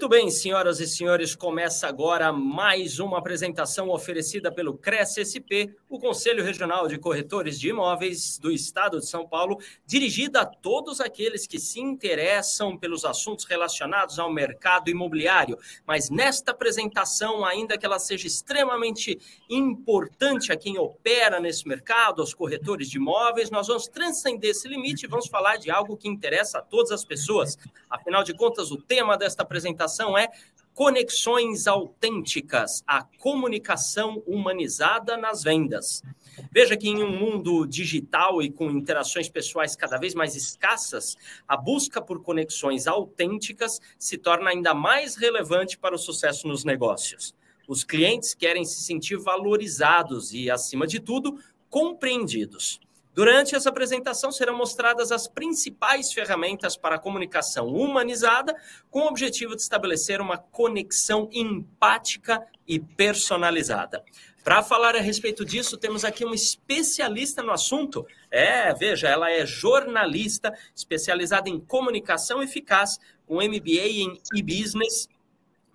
Muito bem, senhoras e senhores, começa agora mais uma apresentação oferecida pelo Cresce SP, o Conselho Regional de Corretores de Imóveis do Estado de São Paulo, dirigida a todos aqueles que se interessam pelos assuntos relacionados ao mercado imobiliário. Mas nesta apresentação, ainda que ela seja extremamente importante a quem opera nesse mercado, aos corretores de imóveis, nós vamos transcender esse limite e vamos falar de algo que interessa a todas as pessoas. Afinal de contas, o tema desta apresentação apresentação é Conexões Autênticas, a comunicação humanizada nas vendas. Veja que em um mundo digital e com interações pessoais cada vez mais escassas, a busca por conexões autênticas se torna ainda mais relevante para o sucesso nos negócios. Os clientes querem se sentir valorizados e, acima de tudo, compreendidos. Durante essa apresentação serão mostradas as principais ferramentas para a comunicação humanizada, com o objetivo de estabelecer uma conexão empática e personalizada. Para falar a respeito disso, temos aqui uma especialista no assunto. É, veja, ela é jornalista, especializada em comunicação eficaz, com MBA em e-business,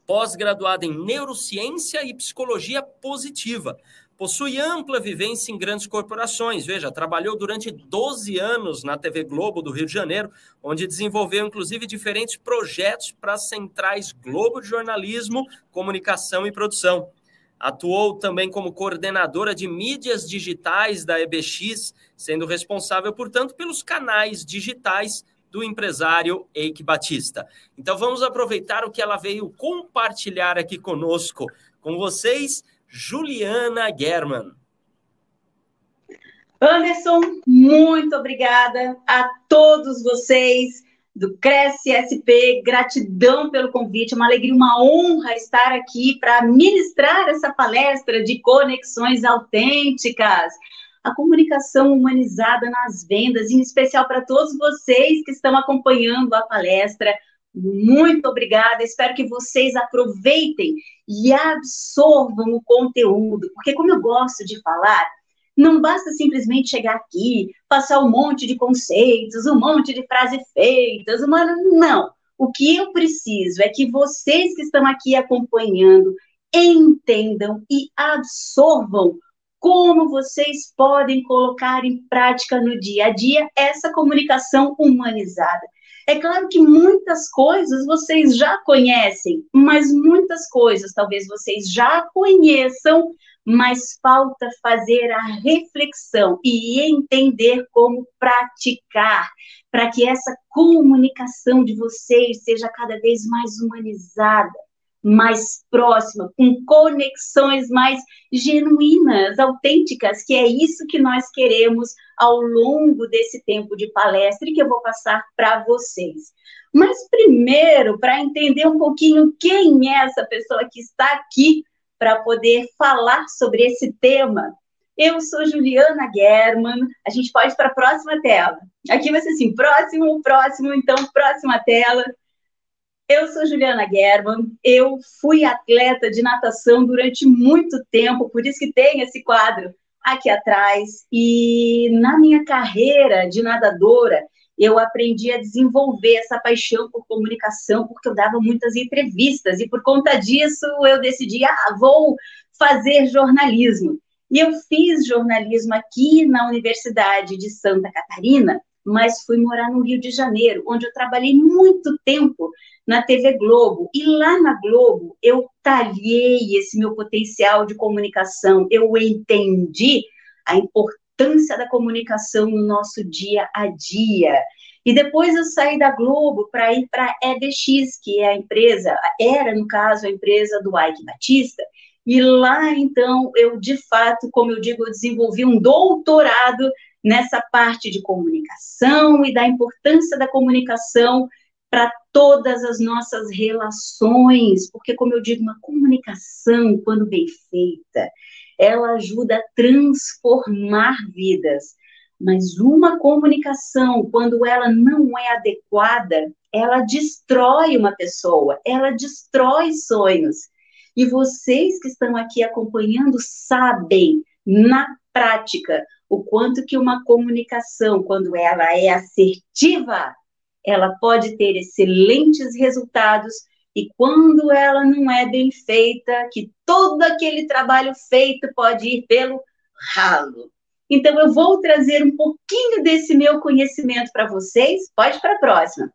pós-graduada em neurociência e psicologia positiva. Possui ampla vivência em grandes corporações. Veja, trabalhou durante 12 anos na TV Globo do Rio de Janeiro, onde desenvolveu inclusive diferentes projetos para as centrais Globo de Jornalismo, Comunicação e Produção. Atuou também como coordenadora de mídias digitais da EBX, sendo responsável, portanto, pelos canais digitais do empresário Eike Batista. Então vamos aproveitar o que ela veio compartilhar aqui conosco, com vocês Juliana German. Anderson, muito obrigada a todos vocês do Cresce SP, gratidão pelo convite, uma alegria, uma honra estar aqui para ministrar essa palestra de conexões autênticas, a comunicação humanizada nas vendas, em especial para todos vocês que estão acompanhando a palestra. Muito obrigada. Espero que vocês aproveitem e absorvam o conteúdo, porque, como eu gosto de falar, não basta simplesmente chegar aqui, passar um monte de conceitos, um monte de frases feitas, uma... não. O que eu preciso é que vocês que estão aqui acompanhando entendam e absorvam como vocês podem colocar em prática no dia a dia essa comunicação humanizada. É claro que muitas coisas vocês já conhecem, mas muitas coisas talvez vocês já conheçam, mas falta fazer a reflexão e entender como praticar, para que essa comunicação de vocês seja cada vez mais humanizada mais próxima, com conexões mais genuínas, autênticas, que é isso que nós queremos ao longo desse tempo de palestra e que eu vou passar para vocês. Mas primeiro, para entender um pouquinho quem é essa pessoa que está aqui para poder falar sobre esse tema, eu sou Juliana German. A gente pode para a próxima tela. Aqui vai ser assim: próximo, próximo, então, próxima tela. Eu sou Juliana German, eu fui atleta de natação durante muito tempo, por isso que tem esse quadro aqui atrás. E na minha carreira de nadadora, eu aprendi a desenvolver essa paixão por comunicação, porque eu dava muitas entrevistas, e por conta disso eu decidi, ah, vou fazer jornalismo. E eu fiz jornalismo aqui na Universidade de Santa Catarina, mas fui morar no Rio de Janeiro, onde eu trabalhei muito tempo na TV Globo. E lá na Globo eu talhei esse meu potencial de comunicação, eu entendi a importância da comunicação no nosso dia a dia. E depois eu saí da Globo para ir para a EBX, que é a empresa, era no caso a empresa do Ike Batista, e lá então eu de fato, como eu digo, eu desenvolvi um doutorado nessa parte de comunicação e da importância da comunicação para todas as nossas relações, porque, como eu digo, uma comunicação, quando bem feita, ela ajuda a transformar vidas. Mas uma comunicação, quando ela não é adequada, ela destrói uma pessoa, ela destrói sonhos. E vocês que estão aqui acompanhando sabem, na prática, o quanto que uma comunicação, quando ela é assertiva, ela pode ter excelentes resultados e quando ela não é bem feita, que todo aquele trabalho feito pode ir pelo ralo. Então, eu vou trazer um pouquinho desse meu conhecimento para vocês. Pode para a próxima.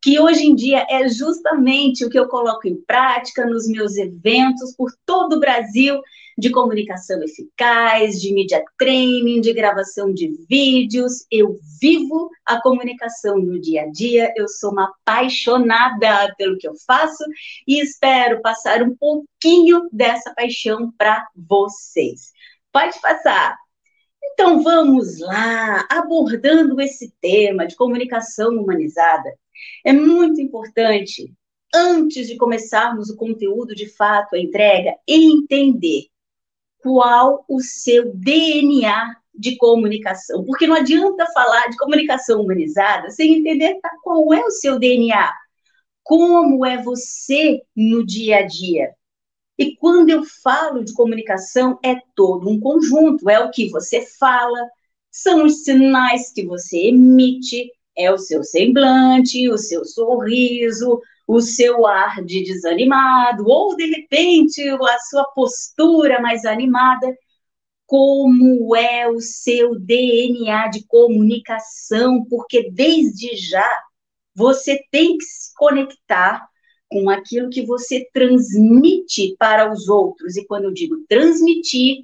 Que hoje em dia é justamente o que eu coloco em prática nos meus eventos por todo o Brasil de comunicação eficaz, de media training, de gravação de vídeos. Eu vivo a comunicação no dia a dia, eu sou uma apaixonada pelo que eu faço e espero passar um pouquinho dessa paixão para vocês. Pode passar. Então vamos lá, abordando esse tema de comunicação humanizada. É muito importante, antes de começarmos o conteúdo de fato, a entrega, entender qual o seu DNA de comunicação. Porque não adianta falar de comunicação humanizada sem entender tá, qual é o seu DNA, como é você no dia a dia. E quando eu falo de comunicação, é todo um conjunto, é o que você fala, são os sinais que você emite, é o seu semblante, o seu sorriso, o seu ar de desanimado, ou de repente a sua postura mais animada. Como é o seu DNA de comunicação? Porque desde já você tem que se conectar com aquilo que você transmite para os outros. E quando eu digo transmitir,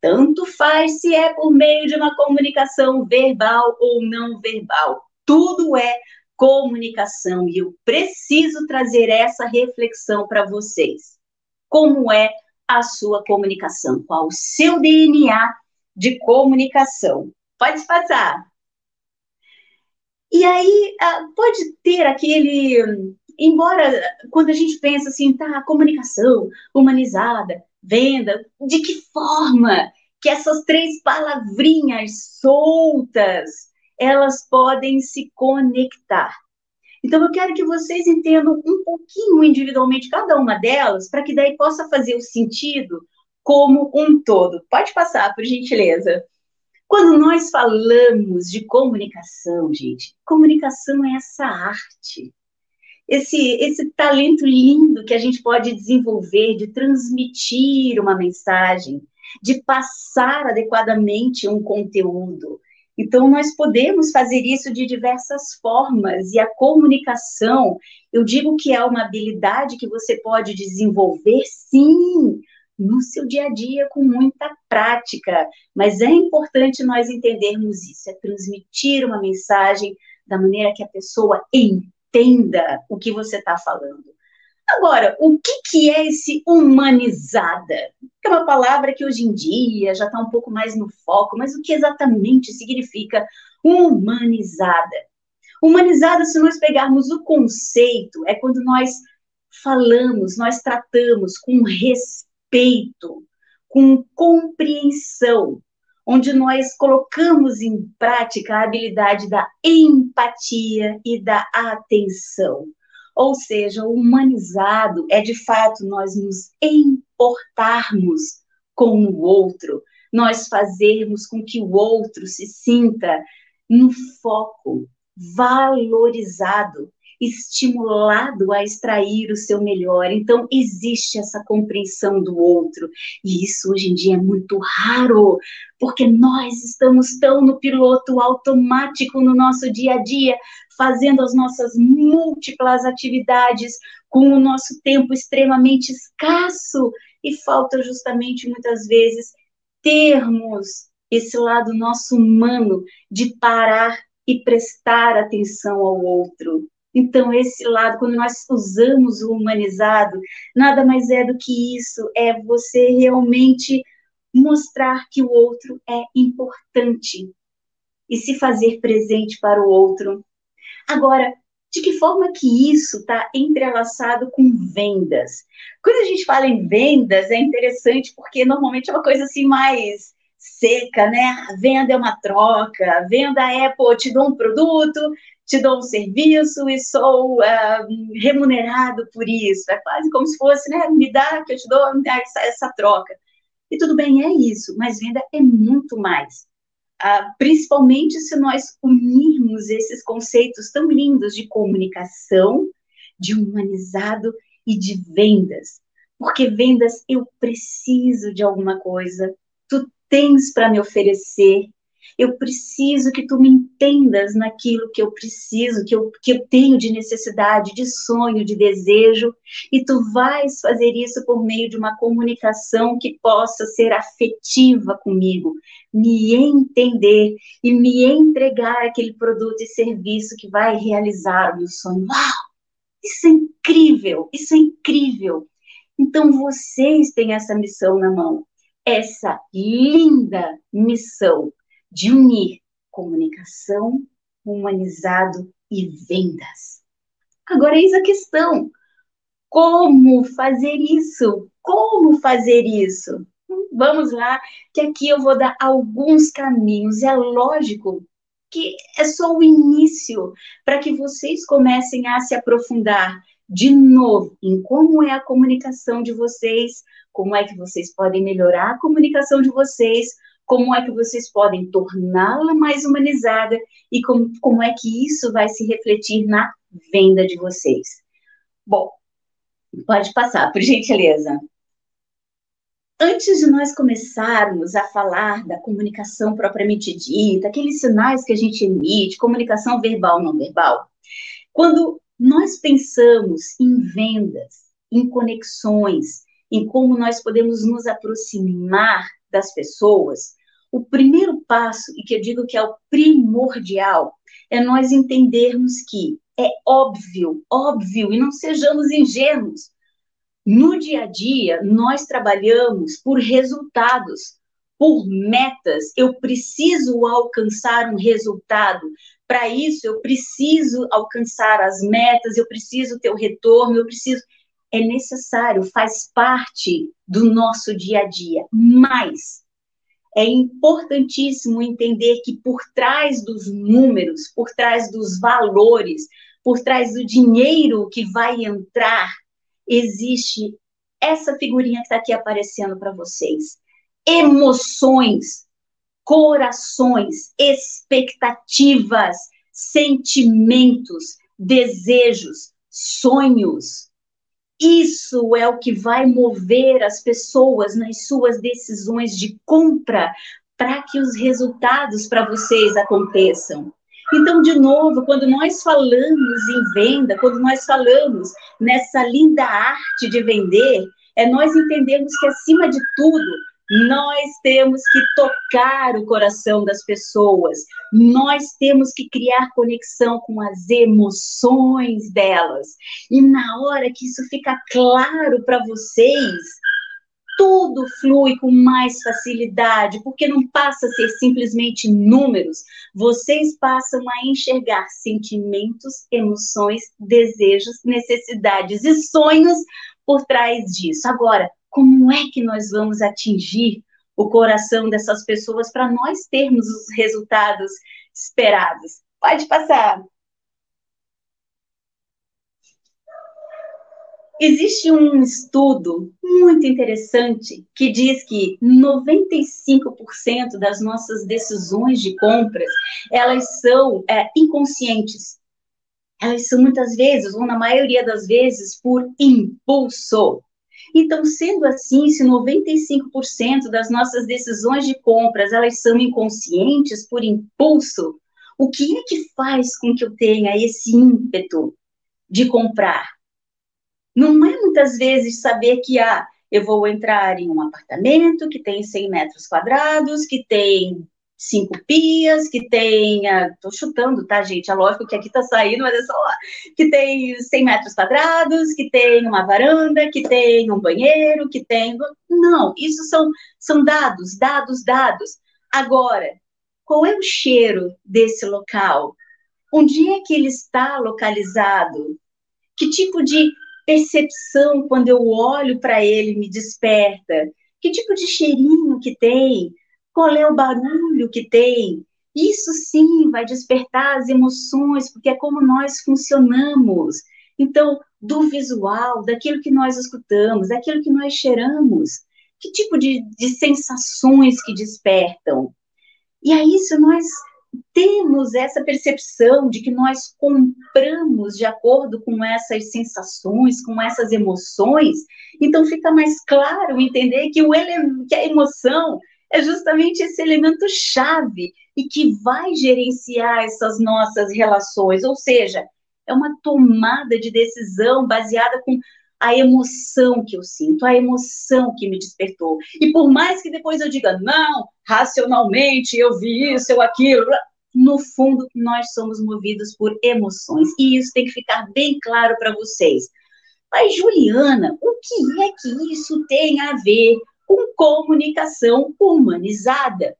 tanto faz se é por meio de uma comunicação verbal ou não verbal. Tudo é comunicação e eu preciso trazer essa reflexão para vocês. Como é a sua comunicação? Qual o seu DNA de comunicação? Pode passar. E aí, ah, pode ter aquele embora quando a gente pensa assim, tá, comunicação humanizada, venda, de que forma que essas três palavrinhas soltas elas podem se conectar? Então eu quero que vocês entendam um pouquinho individualmente cada uma delas, para que daí possa fazer o sentido como um todo. Pode passar, por gentileza. Quando nós falamos de comunicação, gente, comunicação é essa arte esse, esse talento lindo que a gente pode desenvolver de transmitir uma mensagem, de passar adequadamente um conteúdo. Então, nós podemos fazer isso de diversas formas, e a comunicação, eu digo que é uma habilidade que você pode desenvolver, sim, no seu dia a dia com muita prática, mas é importante nós entendermos isso, é transmitir uma mensagem da maneira que a pessoa entenda o que você está falando. Agora, o que, que é esse humanizada? É uma palavra que hoje em dia já está um pouco mais no foco, mas o que exatamente significa humanizada? Humanizada, se nós pegarmos o conceito, é quando nós falamos, nós tratamos com respeito, com compreensão, onde nós colocamos em prática a habilidade da empatia e da atenção. Ou seja, humanizado é de fato nós nos importarmos com o outro, nós fazermos com que o outro se sinta no foco, valorizado, estimulado a extrair o seu melhor. Então, existe essa compreensão do outro. E isso hoje em dia é muito raro, porque nós estamos tão no piloto automático no nosso dia a dia, fazendo as nossas múltiplas atividades com o nosso tempo extremamente escasso e falta justamente muitas vezes termos esse lado nosso humano de parar e prestar atenção ao outro. Então, esse lado, quando nós usamos o humanizado, nada mais é do que isso, é você realmente mostrar que o outro é importante e se fazer presente para o outro. Agora, de que forma que isso está entrelaçado com vendas? Quando a gente fala em vendas, é interessante porque normalmente é uma coisa assim mais seca, né? A venda é uma troca, a venda é, pô, te dou um produto, te dou um serviço e sou uh, remunerado por isso. É quase como se fosse, né? Me dá que eu te dou essa, essa troca. E tudo bem, é isso, mas venda é muito mais. Uh, principalmente se nós unirmos esses conceitos tão lindos de comunicação, de humanizado e de vendas. Porque vendas eu preciso de alguma coisa, tu tens para me oferecer, eu preciso que tu me entendas naquilo que eu preciso, que eu, que eu tenho de necessidade, de sonho, de desejo, e tu vais fazer isso por meio de uma comunicação que possa ser afetiva comigo, me entender e me entregar aquele produto e serviço que vai realizar o meu sonho. Uau! Isso é incrível, isso é incrível. Então vocês têm essa missão na mão, essa linda missão de unir comunicação, humanizado e vendas. Agora, eis a questão: como fazer isso? Como fazer isso? Vamos lá, que aqui eu vou dar alguns caminhos. É lógico que é só o início para que vocês comecem a se aprofundar de novo em como é a comunicação de vocês, como é que vocês podem melhorar a comunicação de vocês, como é que vocês podem torná-la mais humanizada e como, como é que isso vai se refletir na venda de vocês. Bom, pode passar, por gentileza. Antes de nós começarmos a falar da comunicação propriamente dita, aqueles sinais que a gente emite, comunicação verbal não verbal, quando nós pensamos em vendas, em conexões, em como nós podemos nos aproximar das pessoas, o primeiro passo, e que eu digo que é o primordial, é nós entendermos que é óbvio, óbvio, e não sejamos ingênuos. No dia a dia, nós trabalhamos por resultados, por metas. Eu preciso alcançar um resultado. Para isso, eu preciso alcançar as metas, eu preciso ter o retorno, eu preciso. É necessário, faz parte do nosso dia a dia. Mas é importantíssimo entender que por trás dos números, por trás dos valores, por trás do dinheiro que vai entrar, existe essa figurinha que está aqui aparecendo para vocês. Emoções, corações, expectativas, sentimentos, desejos, sonhos. Isso é o que vai mover as pessoas nas suas decisões de compra para que os resultados para vocês aconteçam. Então, de novo, quando nós falamos em venda, quando nós falamos nessa linda arte de vender, é nós entendermos que, acima de tudo, nós temos que tocar o coração das pessoas, nós temos que criar conexão com as emoções delas. E na hora que isso fica claro para vocês, tudo flui com mais facilidade, porque não passa a ser simplesmente números, vocês passam a enxergar sentimentos, emoções, desejos, necessidades e sonhos por trás disso. Agora, como é que nós vamos atingir o coração dessas pessoas para nós termos os resultados esperados? Pode passar. Existe um estudo muito interessante que diz que 95% das nossas decisões de compras elas são é, inconscientes. Elas são muitas vezes, ou na maioria das vezes, por impulso. Então, sendo assim, se 95% das nossas decisões de compras elas são inconscientes por impulso, o que é que faz com que eu tenha esse ímpeto de comprar? Não é muitas vezes saber que ah, eu vou entrar em um apartamento que tem 100 metros quadrados, que tem cinco pias, que tenha, tô chutando, tá, gente? É lógico que aqui tá saindo, mas é só lá, que tem 100 metros quadrados, que tem uma varanda, que tem um banheiro, que tem... Não, isso são, são dados, dados, dados. Agora, qual é o cheiro desse local? Onde é que ele está localizado? Que tipo de percepção, quando eu olho para ele, me desperta? Que tipo de cheirinho que tem? Qual é o barulho que tem. Isso sim vai despertar as emoções, porque é como nós funcionamos. Então, do visual, daquilo que nós escutamos, daquilo que nós cheiramos, que tipo de, de sensações que despertam. E aí, se nós temos essa percepção de que nós compramos de acordo com essas sensações, com essas emoções, então fica mais claro entender que, o que a emoção é justamente esse elemento chave e que vai gerenciar essas nossas relações, ou seja, é uma tomada de decisão baseada com a emoção que eu sinto, a emoção que me despertou. E por mais que depois eu diga, não, racionalmente eu vi isso, eu aquilo, no fundo nós somos movidos por emoções. E isso tem que ficar bem claro para vocês. Mas, Juliana, o que é que isso tem a ver com comunicação humanizada?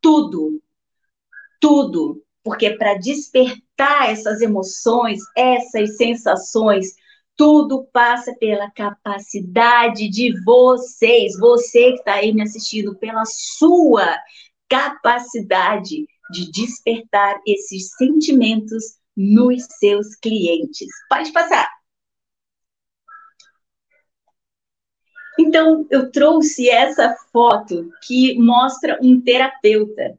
Tudo. Tudo. Porque para despertar essas emoções, essas sensações, tudo passa pela capacidade de vocês, você que está aí me assistindo, pela sua capacidade de despertar esses sentimentos nos seus clientes. Pode passar. Então, eu trouxe essa foto que mostra um terapeuta.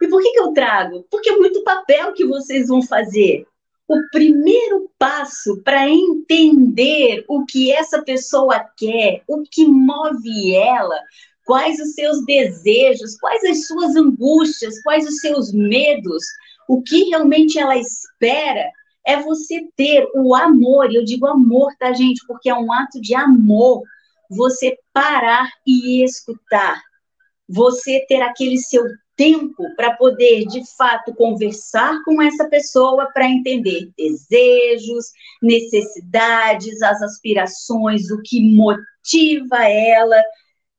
E por que, que eu trago? Porque é muito papel que vocês vão fazer o primeiro passo para entender o que essa pessoa quer, o que move ela, quais os seus desejos, quais as suas angústias, quais os seus medos, o que realmente ela espera, é você ter o amor, e eu digo amor, tá, gente, porque é um ato de amor, você parar e escutar, você ter aquele seu tempo para poder, de fato, conversar com essa pessoa para entender desejos, necessidades, as aspirações, o que motiva ela,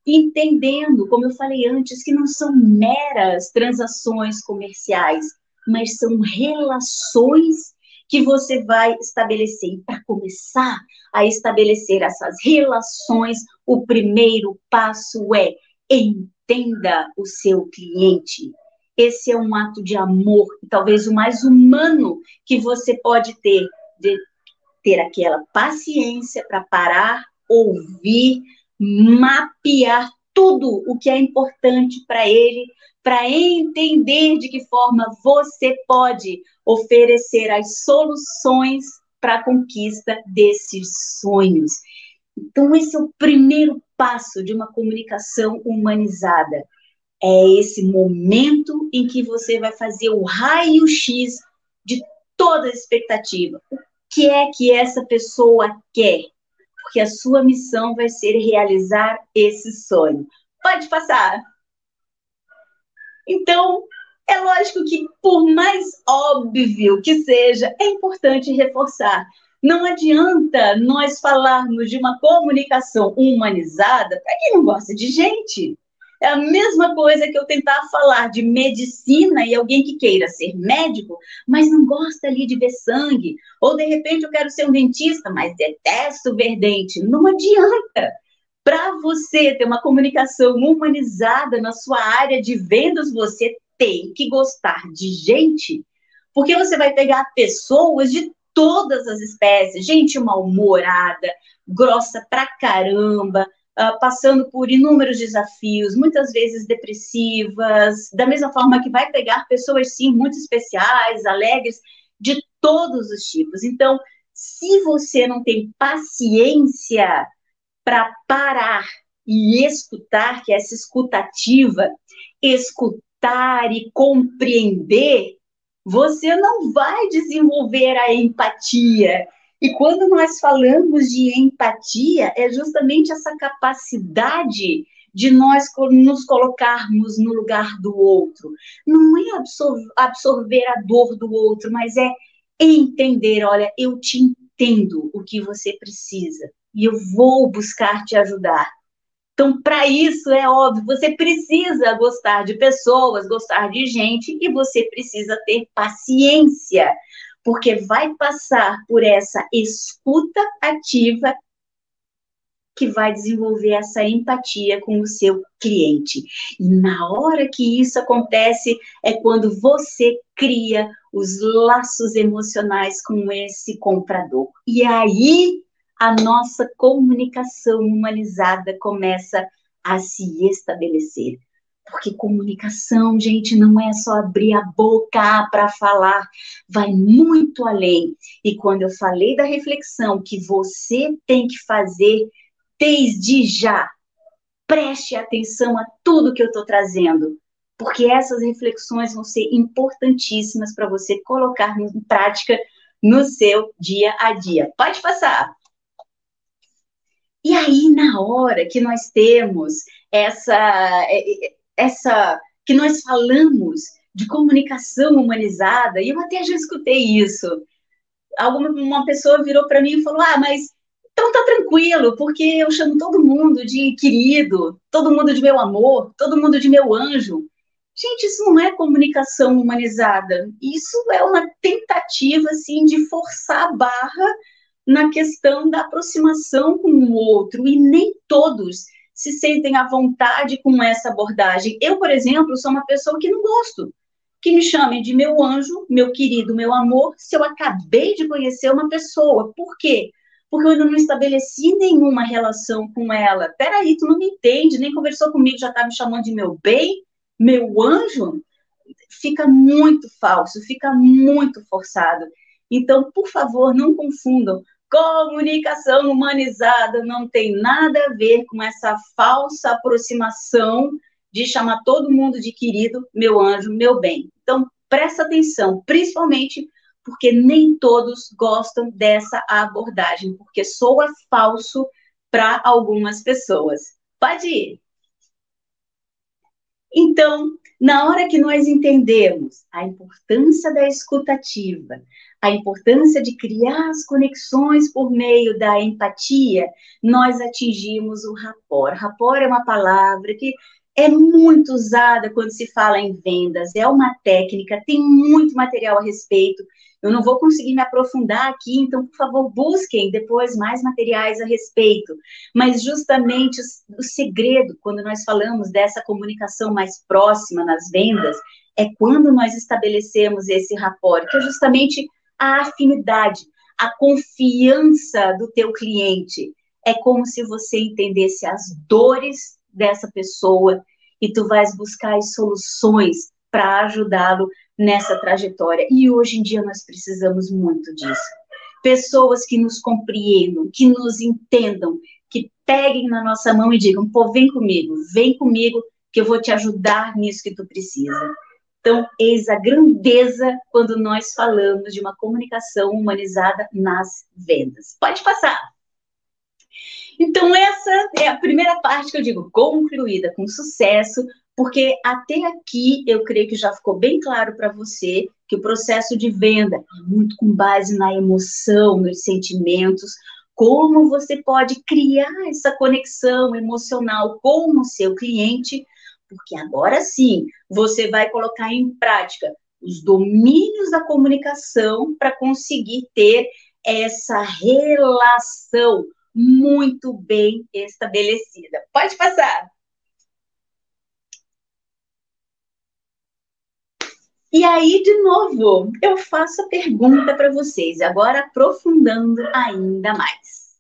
entendendo, como eu falei antes, que não são meras transações comerciais, mas são relações que você vai estabelecer. E para começar a estabelecer essas relações, o primeiro passo é entenda o seu cliente. Esse é um ato de amor, talvez o mais humano que você pode ter, de ter aquela paciência para parar, ouvir, mapear tudo o que é importante para ele, para entender de que forma você pode oferecer as soluções para a conquista desses sonhos. Então, esse é o primeiro passo de uma comunicação humanizada. É esse momento em que você vai fazer o raio-x de toda a expectativa. O que é que essa pessoa quer? Porque a sua missão vai ser realizar esse sonho. Pode passar. Então, é lógico que, por mais óbvio que seja, é importante reforçar não adianta nós falarmos de uma comunicação humanizada para quem não gosta de gente. É a mesma coisa que eu tentar falar de medicina e alguém que queira ser médico, mas não gosta ali de ver sangue. Ou de repente eu quero ser um dentista, mas detesto ver dente. Não adianta. Para você ter uma comunicação humanizada na sua área de vendas, você tem que gostar de gente. Porque você vai pegar pessoas de todas as espécies, gente mal-humorada, grossa pra caramba, uh, passando por inúmeros desafios, muitas vezes depressivas, da mesma forma que vai pegar pessoas, sim, muito especiais, alegres, de todos os tipos. Então, se você não tem paciência para parar e escutar, que é essa escutativa, escutar e compreender, você não vai desenvolver a empatia. E quando nós falamos de empatia, é justamente essa capacidade de nós nos colocarmos no lugar do outro. Não é absorver a dor do outro, mas é entender: olha, eu te entendo o que você precisa e eu vou buscar te ajudar. Então, para isso, é óbvio, você precisa gostar de pessoas, gostar de gente, e você precisa ter paciência, porque vai passar por essa escuta ativa que vai desenvolver essa empatia com o seu cliente. E na hora que isso acontece é quando você cria os laços emocionais com esse comprador. E aí a nossa comunicação humanizada começa a se estabelecer. Porque comunicação, gente, não é só abrir a boca para falar, vai muito além. E quando eu falei da reflexão que você tem que fazer desde já, preste atenção a tudo que eu estou trazendo, porque essas reflexões vão ser importantíssimas para você colocar em prática no seu dia a dia. Pode passar. E aí, na hora que nós temos essa, é, é, essa, que nós falamos de comunicação humanizada, e eu até já escutei isso. Alguma uma pessoa virou para mim e falou: "Ah, mas então tá tranquilo, porque eu chamo todo mundo de querido, todo mundo de meu amor, todo mundo de meu anjo. Gente, isso não é comunicação humanizada. Isso é uma tentativa assim de forçar a barra na questão da aproximação com o outro e nem todos se sentem à vontade com essa abordagem. Eu, por exemplo, sou uma pessoa que não gosto que me chamem de meu anjo, meu querido, meu amor, se eu acabei de conhecer uma pessoa. Por quê? Porque eu ainda não estabeleci nenhuma relação com ela. Peraí, tu não me entende, nem conversou comigo, já tá me chamando de meu bem, meu anjo? Fica muito falso, fica muito forçado. Então, por favor, não confundam Comunicação humanizada não tem nada a ver com essa falsa aproximação de chamar todo mundo de querido, meu anjo, meu bem. Então, presta atenção, principalmente porque nem todos gostam dessa abordagem, porque soa falso para algumas pessoas. Pode ir. Então, na hora que nós entendemos a importância da escutativa, a importância de criar as conexões por meio da empatia, nós atingimos o rapport. Rapport é uma palavra que é muito usada quando se fala em vendas, é uma técnica, tem muito material a respeito. Eu não vou conseguir me aprofundar aqui, então, por favor, busquem depois mais materiais a respeito. Mas, justamente, o, o segredo, quando nós falamos dessa comunicação mais próxima nas vendas, é quando nós estabelecemos esse rapport, que é justamente a afinidade, a confiança do teu cliente. É como se você entendesse as dores dessa pessoa e tu vais buscar as soluções para ajudá-lo nessa trajetória. E hoje em dia nós precisamos muito disso. Pessoas que nos compreendam, que nos entendam, que peguem na nossa mão e digam: pô, vem comigo, vem comigo, que eu vou te ajudar nisso que tu precisa. Então, eis a grandeza quando nós falamos de uma comunicação humanizada nas vendas. Pode passar. Então, essa é a primeira parte que eu digo concluída com sucesso, porque até aqui eu creio que já ficou bem claro para você que o processo de venda é muito com base na emoção, nos sentimentos, como você pode criar essa conexão emocional com o seu cliente porque agora sim você vai colocar em prática os domínios da comunicação para conseguir ter essa relação muito bem estabelecida. Pode passar. E aí, de novo, eu faço a pergunta para vocês, agora aprofundando ainda mais.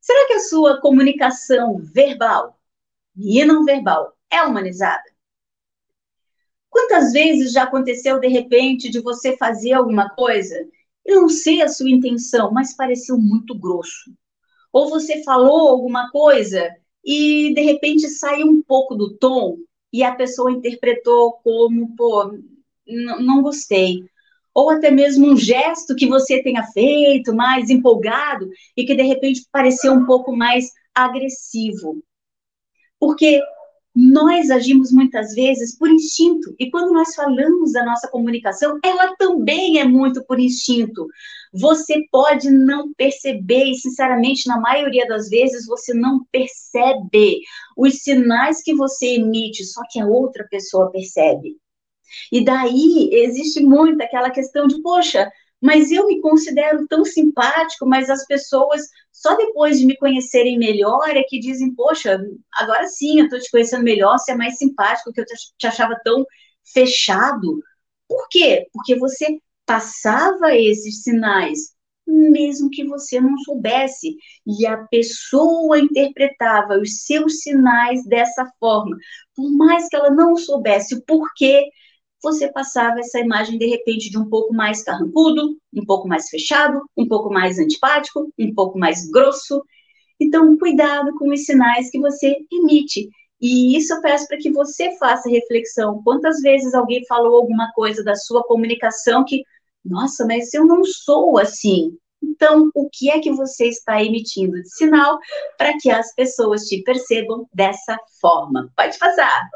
Será que a sua comunicação verbal e não verbal é humanizada. Quantas vezes já aconteceu de repente de você fazer alguma coisa e não ser a sua intenção, mas pareceu muito grosso? Ou você falou alguma coisa e de repente saiu um pouco do tom e a pessoa interpretou como, pô, não gostei. Ou até mesmo um gesto que você tenha feito mais empolgado e que de repente pareceu um pouco mais agressivo. Porque nós agimos muitas vezes por instinto. E quando nós falamos da nossa comunicação, ela também é muito por instinto. Você pode não perceber, e sinceramente, na maioria das vezes, você não percebe os sinais que você emite, só que a outra pessoa percebe. E daí existe muito aquela questão de, poxa, mas eu me considero tão simpático, mas as pessoas, só depois de me conhecerem melhor, é que dizem, poxa, agora sim, eu estou te conhecendo melhor, você é mais simpático, que eu te achava tão fechado. Por quê? Porque você passava esses sinais, mesmo que você não soubesse, e a pessoa interpretava os seus sinais dessa forma, por mais que ela não soubesse o porquê, você passava essa imagem de repente de um pouco mais carrancudo, um pouco mais fechado, um pouco mais antipático, um pouco mais grosso. Então, cuidado com os sinais que você emite. E isso eu peço para que você faça reflexão. Quantas vezes alguém falou alguma coisa da sua comunicação que, nossa, mas eu não sou assim. Então, o que é que você está emitindo de sinal para que as pessoas te percebam dessa forma? Pode passar.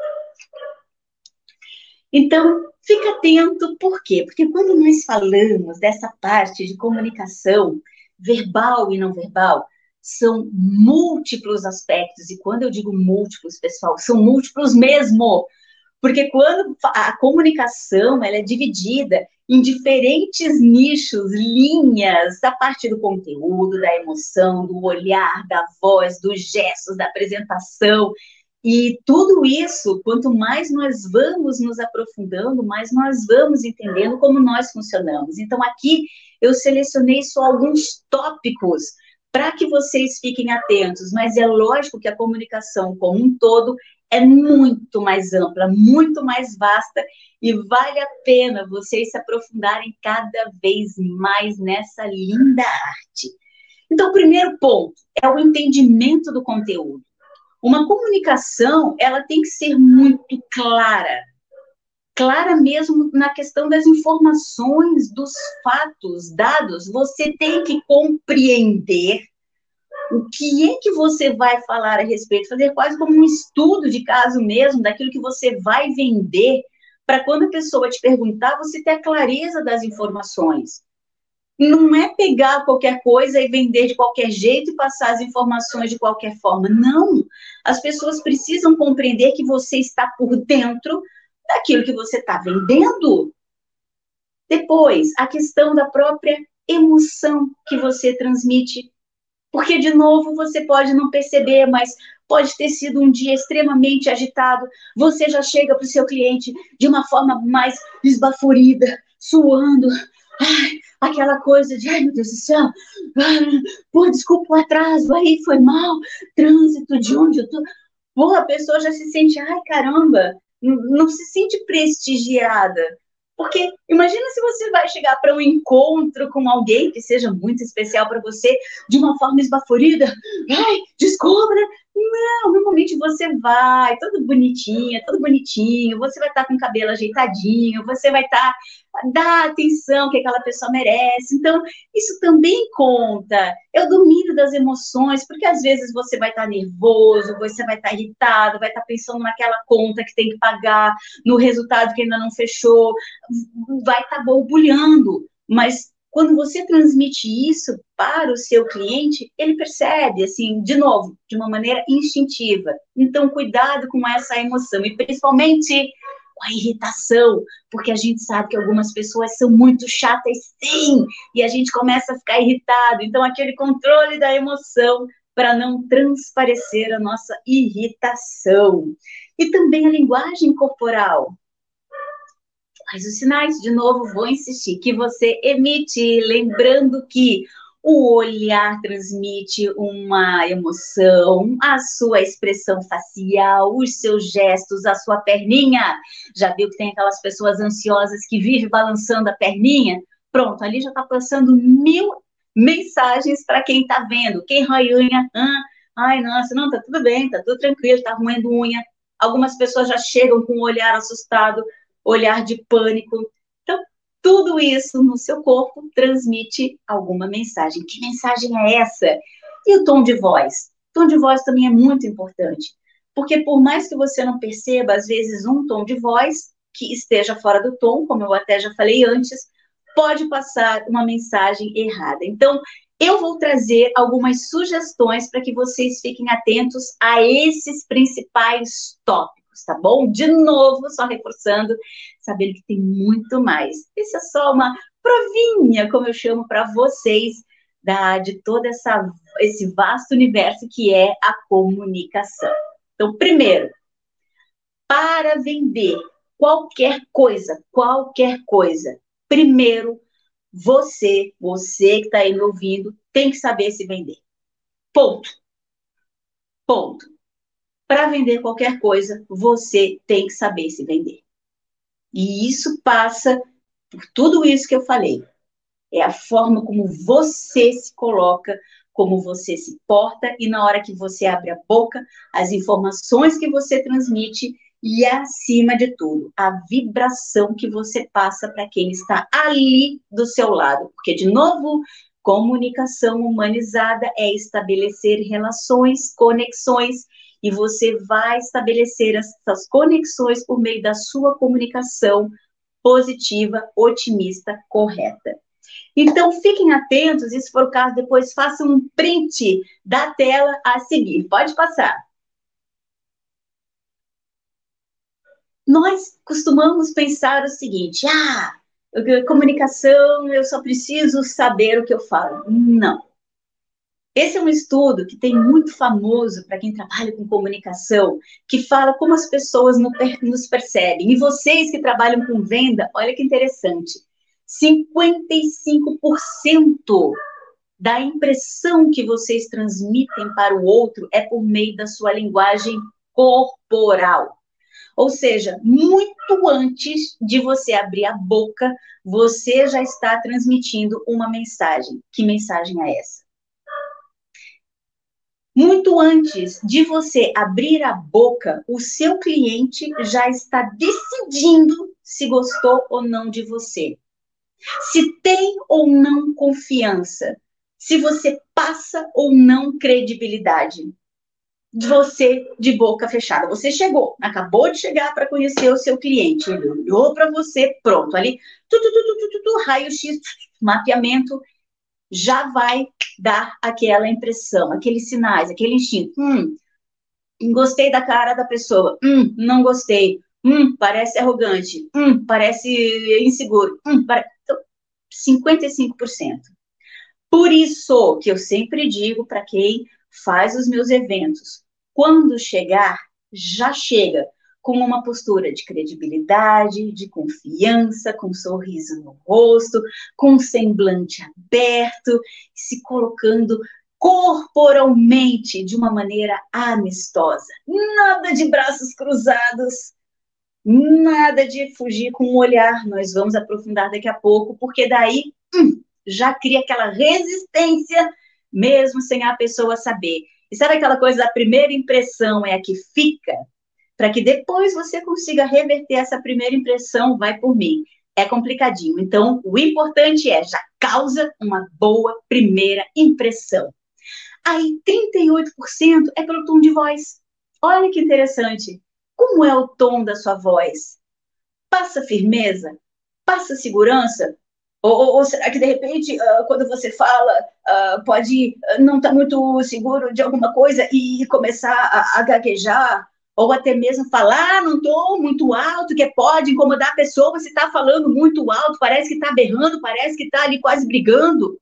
Então, fica atento, por quê? Porque quando nós falamos dessa parte de comunicação verbal e não verbal, são múltiplos aspectos, e quando eu digo múltiplos, pessoal, são múltiplos mesmo, porque quando a comunicação ela é dividida em diferentes nichos, linhas, da parte do conteúdo, da emoção, do olhar, da voz, dos gestos, da apresentação, e tudo isso, quanto mais nós vamos nos aprofundando, mais nós vamos entendendo como nós funcionamos. Então, aqui eu selecionei só alguns tópicos para que vocês fiquem atentos, mas é lógico que a comunicação como um todo é muito mais ampla, muito mais vasta e vale a pena vocês se aprofundarem cada vez mais nessa linda arte. Então, o primeiro ponto é o entendimento do conteúdo. Uma comunicação, ela tem que ser muito clara. Clara mesmo na questão das informações, dos fatos, dados. Você tem que compreender o que é que você vai falar a respeito, fazer quase como um estudo de caso mesmo, daquilo que você vai vender, para quando a pessoa te perguntar, você ter a clareza das informações não é pegar qualquer coisa e vender de qualquer jeito e passar as informações de qualquer forma. Não. As pessoas precisam compreender que você está por dentro daquilo que você está vendendo. Depois, a questão da própria emoção que você transmite. Porque, de novo, você pode não perceber, mas pode ter sido um dia extremamente agitado. Você já chega para o seu cliente de uma forma mais esbaforida, suando, ai, aquela coisa de, ai meu Deus do céu, pô, desculpa o atraso, aí foi mal, trânsito, de onde eu tô. Pô, a pessoa já se sente, ai caramba, não, não se sente prestigiada. Porque imagina se você vai chegar para um encontro com alguém que seja muito especial para você de uma forma esbaforida. Ai, descubra não, normalmente você vai, todo bonitinho, todo bonitinho, você vai estar com o cabelo ajeitadinho, você vai estar, dá atenção que aquela pessoa merece. Então, isso também conta. É o das emoções, porque às vezes você vai estar nervoso, você vai estar irritado, vai estar pensando naquela conta que tem que pagar, no resultado que ainda não fechou, vai estar borbulhando. Mas quando você transmite isso para o seu cliente, ele percebe, assim, de novo, de uma maneira instintiva. Então, cuidado com essa emoção e principalmente a irritação, porque a gente sabe que algumas pessoas são muito chatas, sim, e a gente começa a ficar irritado. Então, aquele controle da emoção para não transparecer a nossa irritação. E também a linguagem corporal. Mas os sinais, de novo, vou insistir, que você emite, lembrando que o olhar transmite uma emoção, a sua expressão facial, os seus gestos, a sua perninha. Já viu que tem aquelas pessoas ansiosas que vivem balançando a perninha? Pronto, ali já está passando mil mensagens para quem está vendo. Quem rói unha, ah, ai, nossa, não, tá tudo bem, tá tudo tranquilo, tá roendo unha. Algumas pessoas já chegam com um olhar assustado, olhar de pânico. Tudo isso no seu corpo transmite alguma mensagem. Que mensagem é essa? E o tom de voz? O tom de voz também é muito importante, porque por mais que você não perceba, às vezes, um tom de voz que esteja fora do tom, como eu até já falei antes, pode passar uma mensagem errada. Então, eu vou trazer algumas sugestões para que vocês fiquem atentos a esses principais tópicos tá bom? De novo, só reforçando, sabendo que tem muito mais. Isso é só uma provinha, como eu chamo para vocês, da, de todo essa, esse vasto universo que é a comunicação. Então, primeiro, para vender qualquer coisa, qualquer coisa, primeiro, você, você que está aí me ouvindo, tem que saber se vender. Ponto. Ponto. Para vender qualquer coisa, você tem que saber se vender. E isso passa por tudo isso que eu falei. É a forma como você se coloca, como você se porta e na hora que você abre a boca, as informações que você transmite e acima de tudo, a vibração que você passa para quem está ali do seu lado, porque de novo, comunicação humanizada é estabelecer relações, conexões e você vai estabelecer essas conexões por meio da sua comunicação positiva, otimista, correta. Então, fiquem atentos, e se for o caso, depois façam um print da tela a seguir. Pode passar. Nós costumamos pensar o seguinte: ah, comunicação, eu só preciso saber o que eu falo. Não. Esse é um estudo que tem muito famoso para quem trabalha com comunicação, que fala como as pessoas nos percebem. E vocês que trabalham com venda, olha que interessante. 55% da impressão que vocês transmitem para o outro é por meio da sua linguagem corporal. Ou seja, muito antes de você abrir a boca, você já está transmitindo uma mensagem. Que mensagem é essa? Muito antes de você abrir a boca, o seu cliente já está decidindo se gostou ou não de você. Se tem ou não confiança. Se você passa ou não credibilidade. Você de boca fechada. Você chegou, acabou de chegar para conhecer o seu cliente. Ele olhou para você, pronto, ali, tudo, tudo, tudo, tudo, raio-x, mapeamento já vai dar aquela impressão, aqueles sinais, aquele instinto. Hum, gostei da cara da pessoa. Hum, não gostei. Hum, parece arrogante. Hum, parece inseguro. Hum, pare... então, 55%. Por isso que eu sempre digo para quem faz os meus eventos, quando chegar, já chega com uma postura de credibilidade, de confiança, com um sorriso no rosto, com um semblante aberto, se colocando corporalmente de uma maneira amistosa. Nada de braços cruzados, nada de fugir com o olhar. Nós vamos aprofundar daqui a pouco, porque daí hum, já cria aquela resistência, mesmo sem a pessoa saber. E sabe aquela coisa da primeira impressão é a que fica? Para que depois você consiga reverter essa primeira impressão, vai por mim. É complicadinho. Então, o importante é já causa uma boa primeira impressão. Aí, 38% é pelo tom de voz. Olha que interessante. Como é o tom da sua voz? Passa firmeza? Passa segurança? Ou, ou, será que, de repente, uh, quando você fala, uh, pode não estar tá muito seguro de alguma coisa e começar a, a gaguejar? Ou até mesmo falar, ah, não estou muito alto, que pode incomodar a pessoa, você está falando muito alto, parece que está berrando, parece que está ali quase brigando.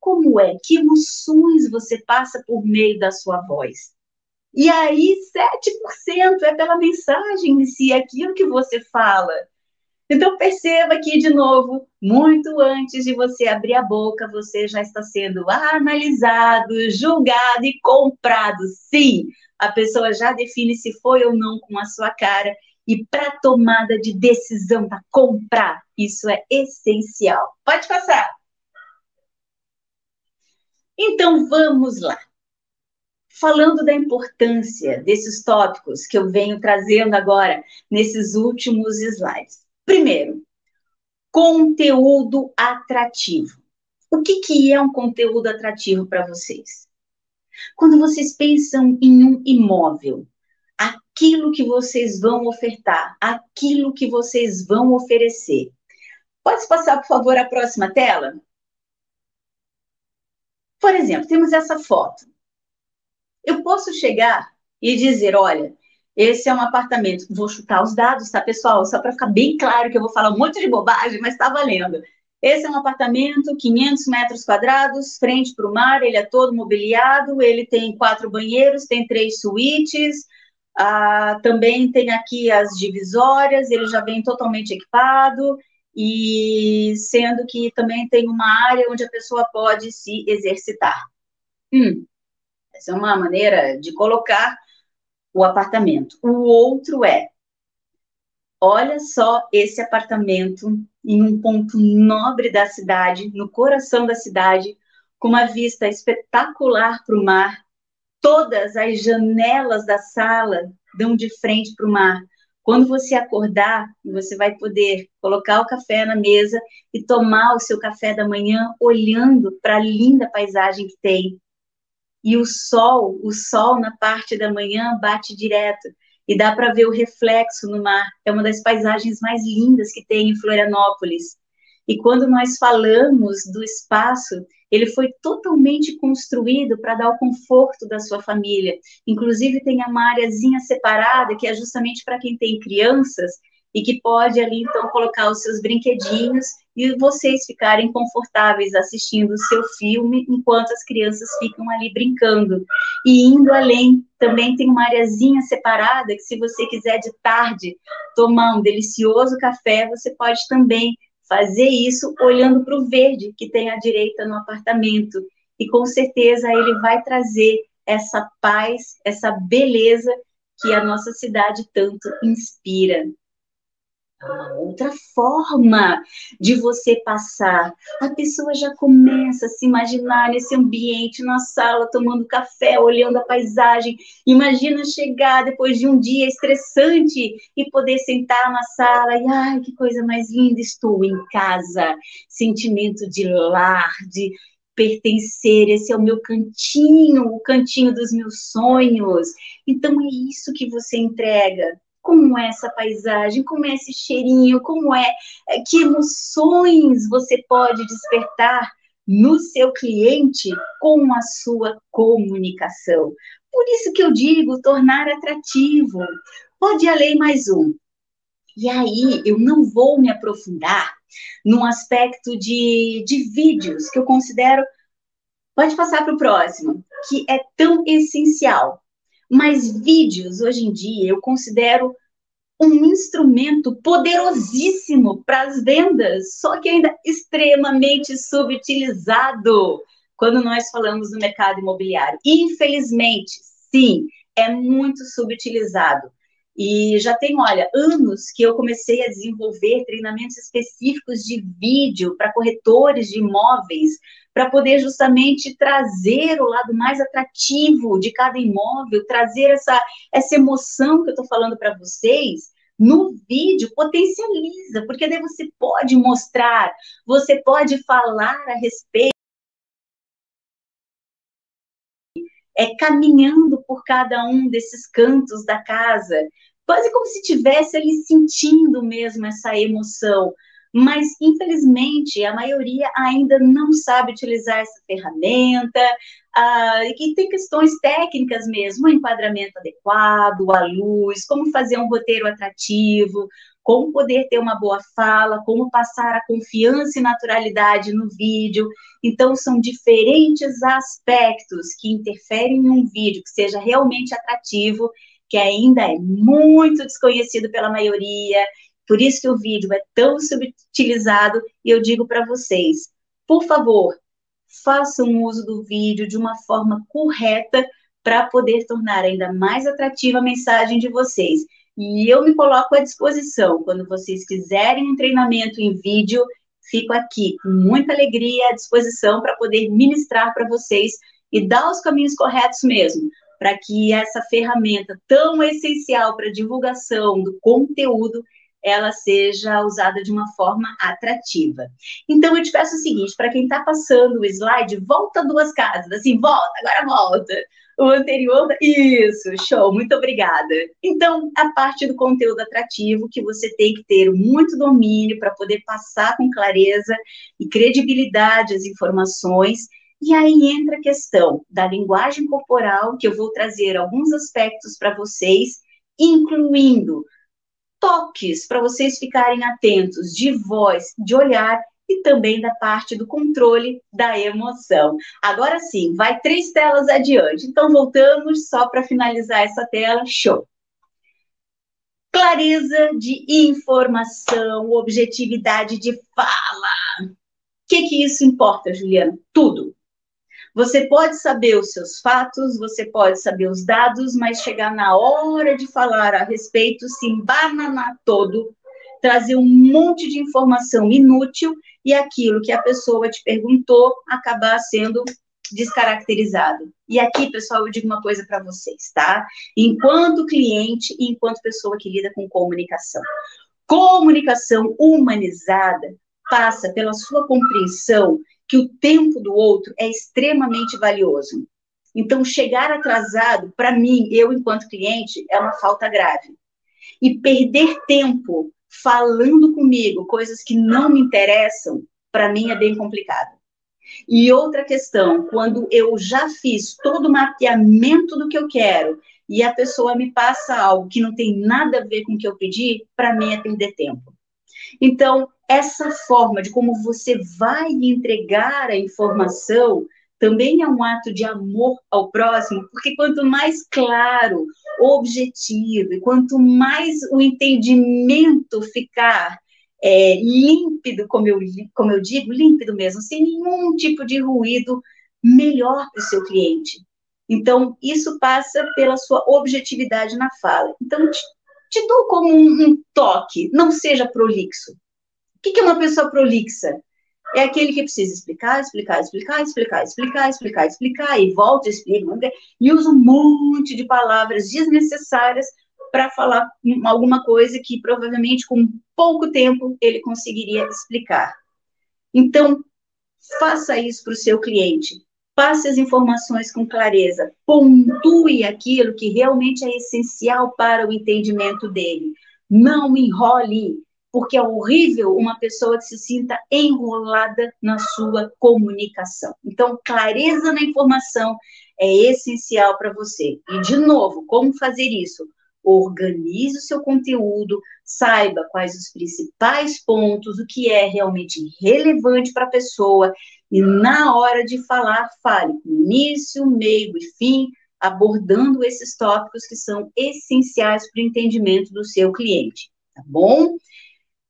Como é? Que emoções você passa por meio da sua voz? E aí, 7% é pela mensagem em si, aquilo que você fala. Então, perceba aqui de novo, muito antes de você abrir a boca, você já está sendo analisado, julgado e comprado. Sim, a pessoa já define se foi ou não com a sua cara. E para tomada de decisão, para comprar, isso é essencial. Pode passar. Então vamos lá. Falando da importância desses tópicos que eu venho trazendo agora nesses últimos slides. Primeiro, conteúdo atrativo. O que, que é um conteúdo atrativo para vocês? Quando vocês pensam em um imóvel, aquilo que vocês vão ofertar, aquilo que vocês vão oferecer. Pode passar, por favor, a próxima tela? Por exemplo, temos essa foto. Eu posso chegar e dizer: olha, esse é um apartamento. Vou chutar os dados, tá, pessoal? Só para ficar bem claro que eu vou falar um monte de bobagem, mas está valendo. Esse é um apartamento, 500 metros quadrados, frente para o mar, ele é todo mobiliado, ele tem quatro banheiros, tem três suítes, ah, também tem aqui as divisórias, ele já vem totalmente equipado, e sendo que também tem uma área onde a pessoa pode se exercitar. Hum, essa é uma maneira de colocar o apartamento. O outro é, olha só esse apartamento em um ponto nobre da cidade, no coração da cidade, com uma vista espetacular para o mar. Todas as janelas da sala dão de frente para o mar. Quando você acordar, você vai poder colocar o café na mesa e tomar o seu café da manhã olhando para a linda paisagem que tem. E o sol, o sol na parte da manhã bate direto e dá para ver o reflexo no mar. É uma das paisagens mais lindas que tem em Florianópolis. E quando nós falamos do espaço, ele foi totalmente construído para dar o conforto da sua família. Inclusive, tem uma áreazinha separada, que é justamente para quem tem crianças, e que pode ali, então, colocar os seus brinquedinhos e vocês ficarem confortáveis assistindo o seu filme, enquanto as crianças ficam ali brincando. E indo além, também tem uma areazinha separada, que se você quiser de tarde tomar um delicioso café, você pode também fazer isso olhando para o verde que tem à direita no apartamento. E com certeza ele vai trazer essa paz, essa beleza que a nossa cidade tanto inspira uma outra forma de você passar. A pessoa já começa a se imaginar nesse ambiente, na sala, tomando café, olhando a paisagem. Imagina chegar depois de um dia estressante e poder sentar na sala e, ai, que coisa mais linda, estou em casa. Sentimento de lar, de pertencer, esse é o meu cantinho, o cantinho dos meus sonhos. Então é isso que você entrega como é essa paisagem, como é esse cheirinho, como é, é, que emoções você pode despertar no seu cliente com a sua comunicação. Por isso que eu digo tornar atrativo. Pode além mais um. E aí eu não vou me aprofundar num aspecto de, de vídeos que eu considero. Pode passar para o próximo, que é tão essencial mas vídeos, hoje em dia, eu considero um instrumento poderosíssimo para as vendas, só que ainda extremamente subutilizado quando nós falamos do mercado imobiliário. Infelizmente, sim, é muito subutilizado. E já tem, olha, anos que eu comecei a desenvolver treinamentos específicos de vídeo para corretores de imóveis, para poder justamente trazer o lado mais atrativo de cada imóvel, trazer essa, essa emoção que eu estou falando para vocês. No vídeo potencializa, porque daí você pode mostrar, você pode falar a respeito é, caminhando por cada um desses cantos da casa, quase como se tivesse ali sentindo mesmo essa emoção. Mas, infelizmente, a maioria ainda não sabe utilizar essa ferramenta, ah, e tem questões técnicas mesmo, o enquadramento adequado, a luz, como fazer um roteiro atrativo, como poder ter uma boa fala, como passar a confiança e naturalidade no vídeo. Então, são diferentes aspectos que interferem num vídeo que seja realmente atrativo, que ainda é muito desconhecido pela maioria. Por isso que o vídeo é tão subutilizado e eu digo para vocês, por favor, façam uso do vídeo de uma forma correta para poder tornar ainda mais atrativa a mensagem de vocês. E eu me coloco à disposição. Quando vocês quiserem um treinamento em vídeo, fico aqui com muita alegria à disposição para poder ministrar para vocês e dar os caminhos corretos mesmo, para que essa ferramenta tão essencial para divulgação do conteúdo ela seja usada de uma forma atrativa. Então, eu te peço o seguinte: para quem está passando o slide, volta duas casas, assim, volta, agora volta. O anterior, isso, show, muito obrigada. Então, a parte do conteúdo atrativo, que você tem que ter muito domínio para poder passar com clareza e credibilidade as informações. E aí entra a questão da linguagem corporal, que eu vou trazer alguns aspectos para vocês, incluindo toques para vocês ficarem atentos de voz, de olhar e também da parte do controle da emoção. Agora sim, vai três telas adiante. Então, voltamos só para finalizar essa tela. Show! Clareza de informação, objetividade de fala. O que, que isso importa, Juliana? Tudo. Você pode saber os seus fatos, você pode saber os dados, mas chegar na hora de falar a respeito, se embananar todo, trazer um monte de informação inútil e aquilo que a pessoa te perguntou acabar sendo descaracterizado. E aqui, pessoal, eu digo uma coisa para vocês, tá? Enquanto cliente e enquanto pessoa que lida com comunicação. Comunicação humanizada passa pela sua compreensão que o tempo do outro é extremamente valioso. Então, chegar atrasado, para mim, eu enquanto cliente, é uma falta grave. E perder tempo falando comigo coisas que não me interessam, para mim é bem complicado. E outra questão, quando eu já fiz todo o mapeamento do que eu quero e a pessoa me passa algo que não tem nada a ver com o que eu pedi, para mim é perder tempo. Então, essa forma de como você vai entregar a informação também é um ato de amor ao próximo, porque quanto mais claro, objetivo, e quanto mais o entendimento ficar é, límpido, como eu, como eu digo, límpido mesmo, sem nenhum tipo de ruído, melhor para o seu cliente. Então, isso passa pela sua objetividade na fala. Então, te, te dou como um, um toque, não seja prolixo. O que, que é uma pessoa prolixa? É aquele que precisa explicar, explicar, explicar, explicar, explicar, explicar, explicar, e volta, explica, e usa um monte de palavras desnecessárias para falar alguma coisa que provavelmente com pouco tempo ele conseguiria explicar. Então, faça isso para o seu cliente. Passe as informações com clareza, pontue aquilo que realmente é essencial para o entendimento dele. Não enrole, porque é horrível uma pessoa que se sinta enrolada na sua comunicação. Então, clareza na informação é essencial para você. E, de novo, como fazer isso? organize o seu conteúdo, saiba quais os principais pontos, o que é realmente relevante para a pessoa, e na hora de falar, fale início, meio e fim, abordando esses tópicos que são essenciais para o entendimento do seu cliente, tá bom?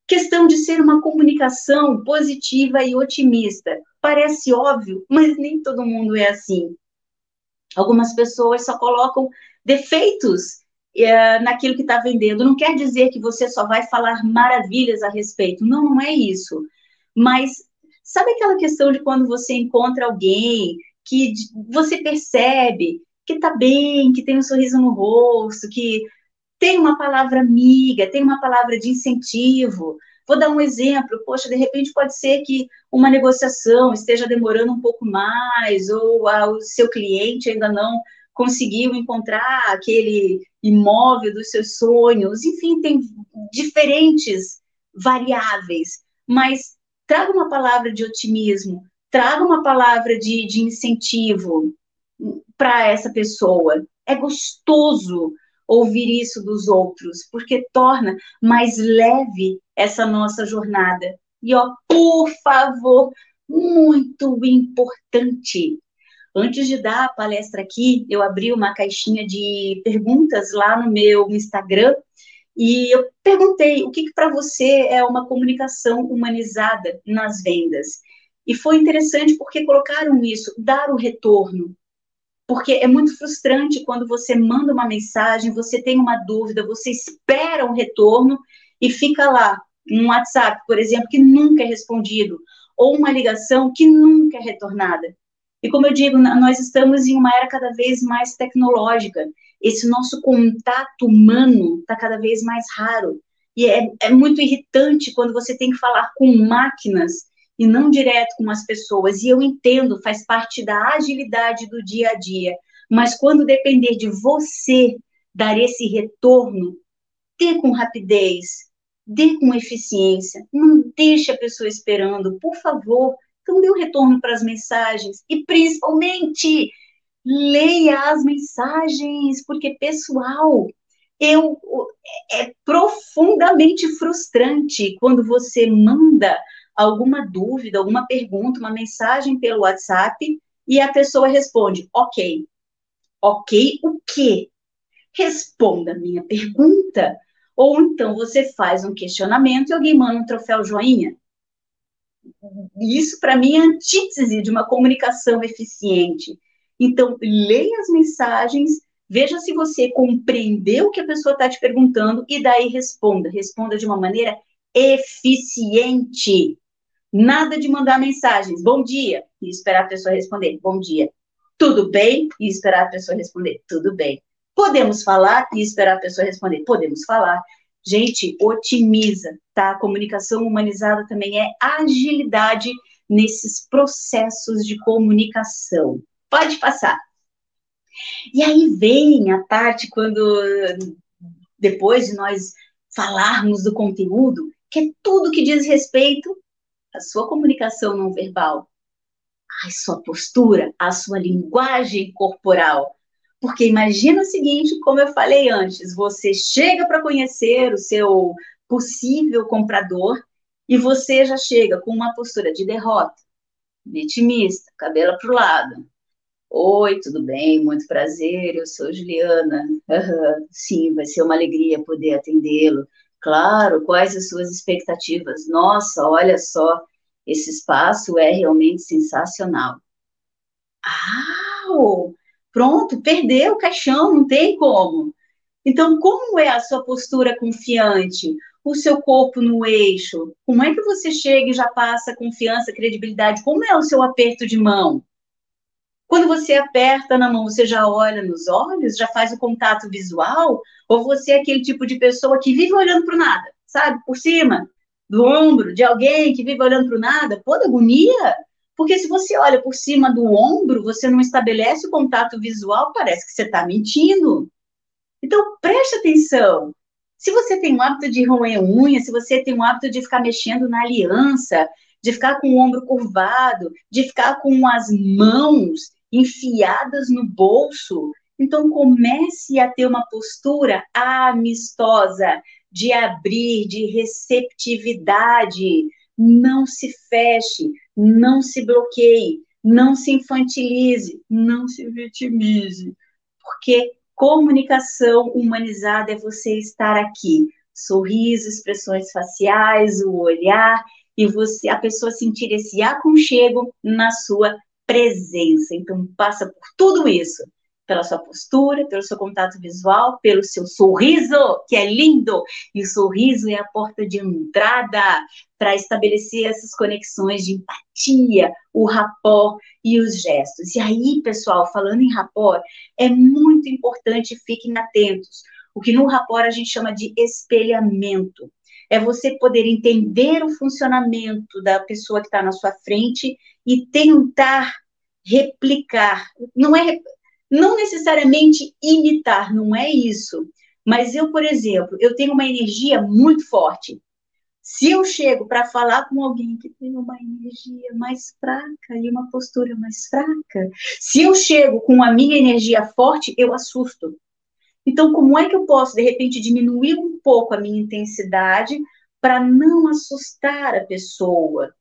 Questão de ser uma comunicação positiva e otimista. Parece óbvio, mas nem todo mundo é assim. Algumas pessoas só colocam defeitos é, naquilo que está vendendo. Não quer dizer que você só vai falar maravilhas a respeito. Não, não é isso. Mas sabe aquela questão de quando você encontra alguém que você percebe que está bem, que tem um sorriso no rosto, que tem uma palavra amiga, tem uma palavra de incentivo. Vou dar um exemplo, poxa, de repente pode ser que uma negociação esteja demorando um pouco mais, ou o seu cliente ainda não conseguiu encontrar aquele imóvel dos seus sonhos, enfim, tem diferentes variáveis, mas traga uma palavra de otimismo, traga uma palavra de, de incentivo para essa pessoa. É gostoso ouvir isso dos outros, porque torna mais leve essa nossa jornada. E ó, por favor, muito importante, Antes de dar a palestra aqui, eu abri uma caixinha de perguntas lá no meu Instagram e eu perguntei o que, que para você é uma comunicação humanizada nas vendas. E foi interessante porque colocaram isso, dar o retorno. Porque é muito frustrante quando você manda uma mensagem, você tem uma dúvida, você espera um retorno e fica lá, um WhatsApp, por exemplo, que nunca é respondido, ou uma ligação que nunca é retornada. E como eu digo, nós estamos em uma era cada vez mais tecnológica. Esse nosso contato humano está cada vez mais raro. E é, é muito irritante quando você tem que falar com máquinas e não direto com as pessoas. E eu entendo, faz parte da agilidade do dia a dia. Mas quando depender de você dar esse retorno, dê com rapidez, dê com eficiência, não deixe a pessoa esperando, por favor. Então, dê um retorno para as mensagens e, principalmente, leia as mensagens, porque, pessoal, eu, é profundamente frustrante quando você manda alguma dúvida, alguma pergunta, uma mensagem pelo WhatsApp e a pessoa responde: ok. Ok, o quê? Responda a minha pergunta. Ou então você faz um questionamento e alguém manda um troféu joinha. Isso, para mim, é antítese de uma comunicação eficiente. Então, leia as mensagens, veja se você compreendeu o que a pessoa está te perguntando e daí responda. Responda de uma maneira eficiente. Nada de mandar mensagens, bom dia, e esperar a pessoa responder, bom dia. Tudo bem? E esperar a pessoa responder, tudo bem. Podemos falar e esperar a pessoa responder, podemos falar. Gente, otimiza, tá? A comunicação humanizada também é agilidade nesses processos de comunicação. Pode passar. E aí vem a parte quando, depois de nós falarmos do conteúdo, que é tudo que diz respeito à sua comunicação não verbal, à sua postura, à sua linguagem corporal. Porque imagina o seguinte, como eu falei antes, você chega para conhecer o seu possível comprador e você já chega com uma postura de derrota, vitimista, cabelo para o lado. Oi, tudo bem? Muito prazer, eu sou Juliana. Uhum, sim, vai ser uma alegria poder atendê-lo. Claro, quais as suas expectativas? Nossa, olha só, esse espaço é realmente sensacional. Ah, pronto, perdeu o caixão, não tem como. Então, como é a sua postura confiante? O seu corpo no eixo? Como é que você chega e já passa confiança, credibilidade? Como é o seu aperto de mão? Quando você aperta na mão, você já olha nos olhos, já faz o contato visual? Ou você é aquele tipo de pessoa que vive olhando para nada, sabe? Por cima do ombro de alguém que vive olhando para nada? Pô, da agonia! Porque se você olha por cima do ombro, você não estabelece o contato visual, parece que você está mentindo. Então, preste atenção. Se você tem o hábito de roer unha, se você tem o hábito de ficar mexendo na aliança, de ficar com o ombro curvado, de ficar com as mãos enfiadas no bolso. Então, comece a ter uma postura amistosa, de abrir, de receptividade. Não se feche, não se bloqueie, não se infantilize, não se vitimize. Porque comunicação humanizada é você estar aqui. Sorriso, expressões faciais, o olhar e você a pessoa sentir esse aconchego na sua presença. Então passa por tudo isso, pela sua postura, pelo seu contato visual, pelo seu sorriso, que é lindo. E o sorriso é a porta de entrada para estabelecer essas conexões de empatia, o rapport e os gestos. E aí, pessoal, falando em rapport, é muito importante, fiquem atentos. O que no rapport a gente chama de espelhamento é você poder entender o funcionamento da pessoa que está na sua frente e tentar replicar. Não é não necessariamente imitar, não é isso. Mas eu, por exemplo, eu tenho uma energia muito forte. Se eu chego para falar com alguém que tem uma energia mais fraca e uma postura mais fraca, se eu chego com a minha energia forte, eu assusto. Então, como é que eu posso, de repente, diminuir um pouco a minha intensidade para não assustar a pessoa?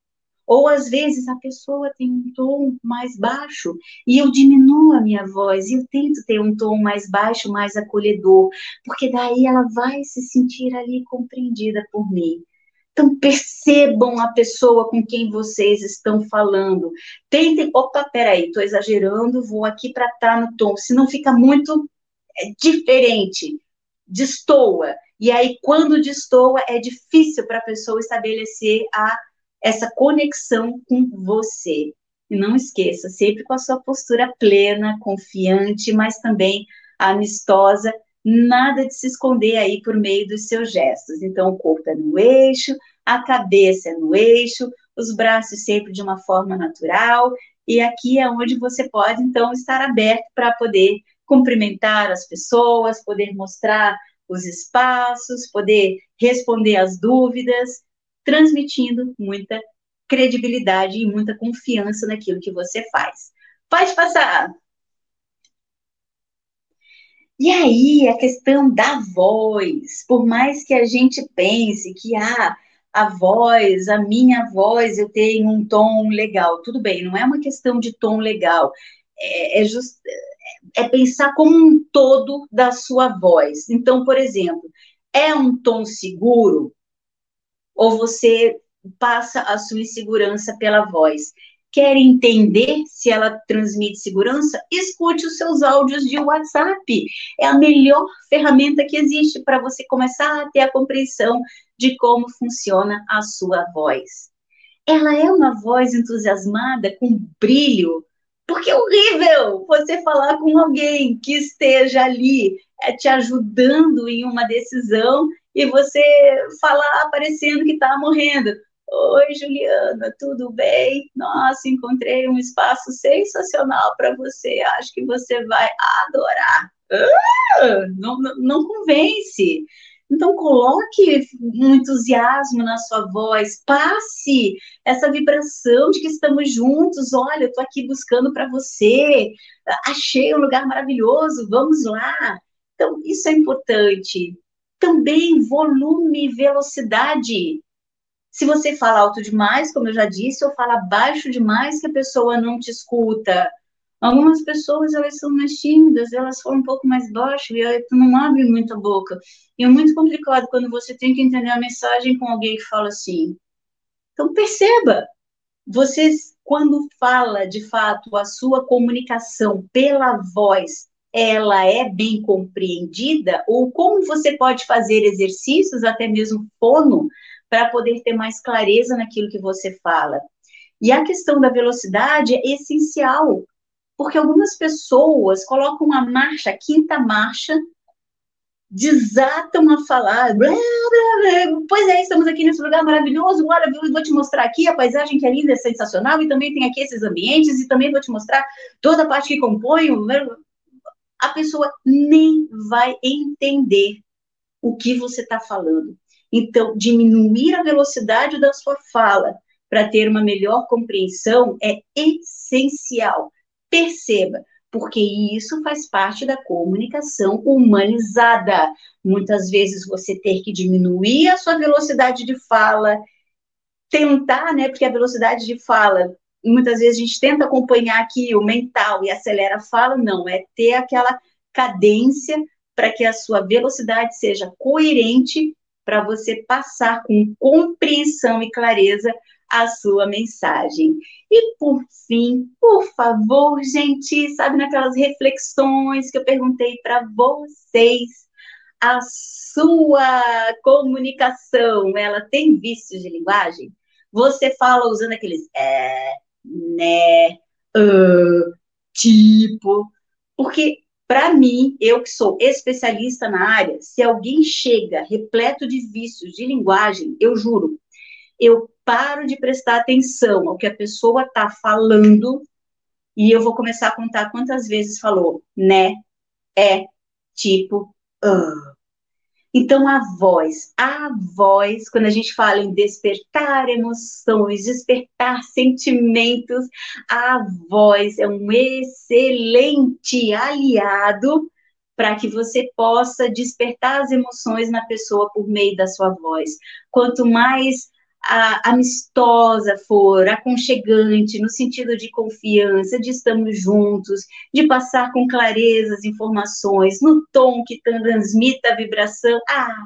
Ou às vezes a pessoa tem um tom mais baixo e eu diminuo a minha voz e eu tento ter um tom mais baixo, mais acolhedor, porque daí ela vai se sentir ali compreendida por mim. Então percebam a pessoa com quem vocês estão falando. Tentem, opa, peraí, estou exagerando, vou aqui para estar tá no tom. Se não fica muito é diferente, destoa. E aí, quando destoa, é difícil para a pessoa estabelecer a, essa conexão com você. E não esqueça, sempre com a sua postura plena, confiante, mas também amistosa, nada de se esconder aí por meio dos seus gestos. Então, o corpo é no eixo, a cabeça é no eixo, os braços sempre de uma forma natural, e aqui é onde você pode, então, estar aberto para poder cumprimentar as pessoas, poder mostrar os espaços, poder responder às dúvidas, transmitindo muita credibilidade e muita confiança naquilo que você faz. Pode passar. E aí, a questão da voz, por mais que a gente pense que ah, a voz, a minha voz, eu tenho um tom legal. Tudo bem, não é uma questão de tom legal, é, é, just, é pensar como um todo da sua voz. Então, por exemplo, é um tom seguro ou você passa a sua insegurança pela voz? Quer entender se ela transmite segurança? Escute os seus áudios de WhatsApp. É a melhor ferramenta que existe para você começar a ter a compreensão de como funciona a sua voz. Ela é uma voz entusiasmada, com brilho, porque é horrível você falar com alguém que esteja ali é, te ajudando em uma decisão e você falar parecendo que está morrendo. Oi, Juliana, tudo bem? Nossa, encontrei um espaço sensacional para você. Acho que você vai adorar. Ah, não, não, não convence. Então, coloque um entusiasmo na sua voz, passe essa vibração de que estamos juntos. Olha, eu estou aqui buscando para você, achei um lugar maravilhoso, vamos lá. Então, isso é importante. Também volume e velocidade. Se você fala alto demais, como eu já disse, ou fala baixo demais, que a pessoa não te escuta. Algumas pessoas, elas são mais tímidas, elas falam um pouco mais baixo e aí tu não abre muito a boca. E é muito complicado quando você tem que entender a mensagem com alguém que fala assim. Então, perceba, vocês, quando fala, de fato, a sua comunicação pela voz, ela é bem compreendida? Ou como você pode fazer exercícios, até mesmo fono, para poder ter mais clareza naquilo que você fala? E a questão da velocidade é essencial, porque algumas pessoas colocam a marcha, a quinta marcha, desatam a falar, blá, blá, blá. pois é, estamos aqui nesse lugar maravilhoso, olha, vou te mostrar aqui a paisagem que é linda, é sensacional, e também tem aqui esses ambientes, e também vou te mostrar toda a parte que compõe, a pessoa nem vai entender o que você está falando. Então, diminuir a velocidade da sua fala para ter uma melhor compreensão é essencial. Perceba, porque isso faz parte da comunicação humanizada. Muitas vezes você ter que diminuir a sua velocidade de fala, tentar, né? Porque a velocidade de fala, muitas vezes a gente tenta acompanhar aqui o mental e acelera a fala, não, é ter aquela cadência para que a sua velocidade seja coerente para você passar com compreensão e clareza a sua mensagem. E por fim, por favor, gente, sabe naquelas reflexões que eu perguntei para vocês, a sua comunicação, ela tem vícios de linguagem? Você fala usando aqueles é, né, uh, tipo, porque para mim, eu que sou especialista na área, se alguém chega repleto de vícios de linguagem, eu juro, eu paro de prestar atenção ao que a pessoa está falando e eu vou começar a contar quantas vezes falou, né, é, tipo, uh. Então, a voz, a voz, quando a gente fala em despertar emoções, despertar sentimentos, a voz é um excelente aliado para que você possa despertar as emoções na pessoa por meio da sua voz. Quanto mais a, amistosa for, aconchegante, no sentido de confiança, de estamos juntos, de passar com clareza as informações, no tom que transmita a vibração, ah,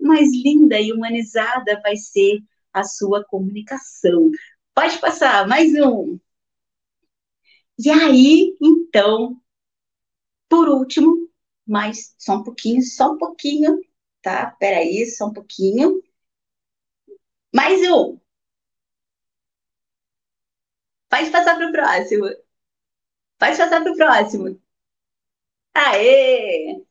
mais linda e humanizada vai ser a sua comunicação. Pode passar, mais um. E aí, então, por último, mais só um pouquinho, só um pouquinho, tá? Peraí, só um pouquinho. Mais um. Pode passar para o próximo. Pode passar para o próximo. Aê!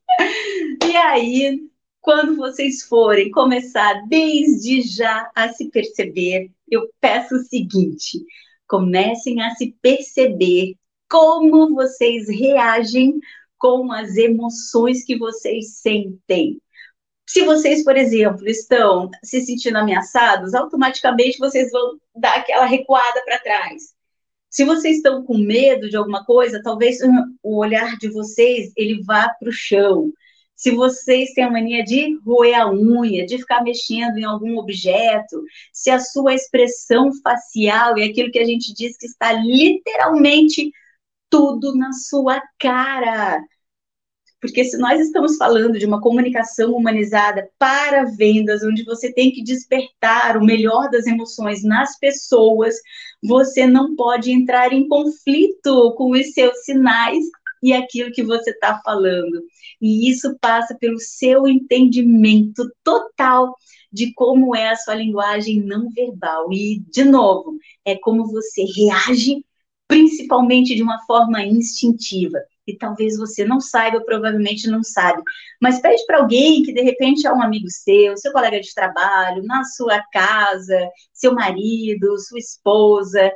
E aí, quando vocês forem começar desde já a se perceber, eu peço o seguinte: comecem a se perceber como vocês reagem com as emoções que vocês sentem. Se vocês, por exemplo, estão se sentindo ameaçados, automaticamente vocês vão dar aquela recuada para trás. Se vocês estão com medo de alguma coisa, talvez o olhar de vocês ele vá para o chão. se vocês têm a mania de roer a unha, de ficar mexendo em algum objeto, se a sua expressão facial é aquilo que a gente diz que está literalmente tudo na sua cara. Porque se nós estamos falando de uma comunicação humanizada para vendas, onde você tem que despertar o melhor das emoções nas pessoas, você não pode entrar em conflito com os seus sinais e aquilo que você está falando. E isso passa pelo seu entendimento total de como é a sua linguagem não verbal. E, de novo, é como você reage, principalmente de uma forma instintiva e talvez você não saiba, provavelmente não sabe. Mas pede para alguém que de repente é um amigo seu, seu colega de trabalho, na sua casa, seu marido, sua esposa.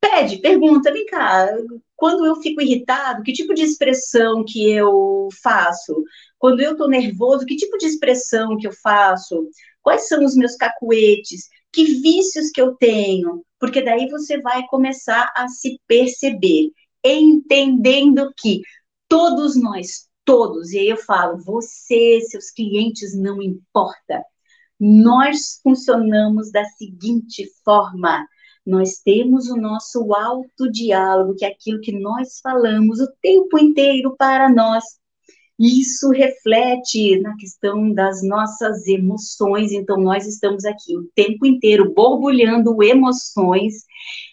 Pede, pergunta, vem cá, quando eu fico irritado, que tipo de expressão que eu faço? Quando eu estou nervoso, que tipo de expressão que eu faço? Quais são os meus cacuetes? Que vícios que eu tenho? Porque daí você vai começar a se perceber entendendo que todos nós, todos, e aí eu falo, você, seus clientes, não importa. Nós funcionamos da seguinte forma: nós temos o nosso autodiálogo, que é aquilo que nós falamos o tempo inteiro para nós isso reflete na questão das nossas emoções, então nós estamos aqui o tempo inteiro borbulhando emoções.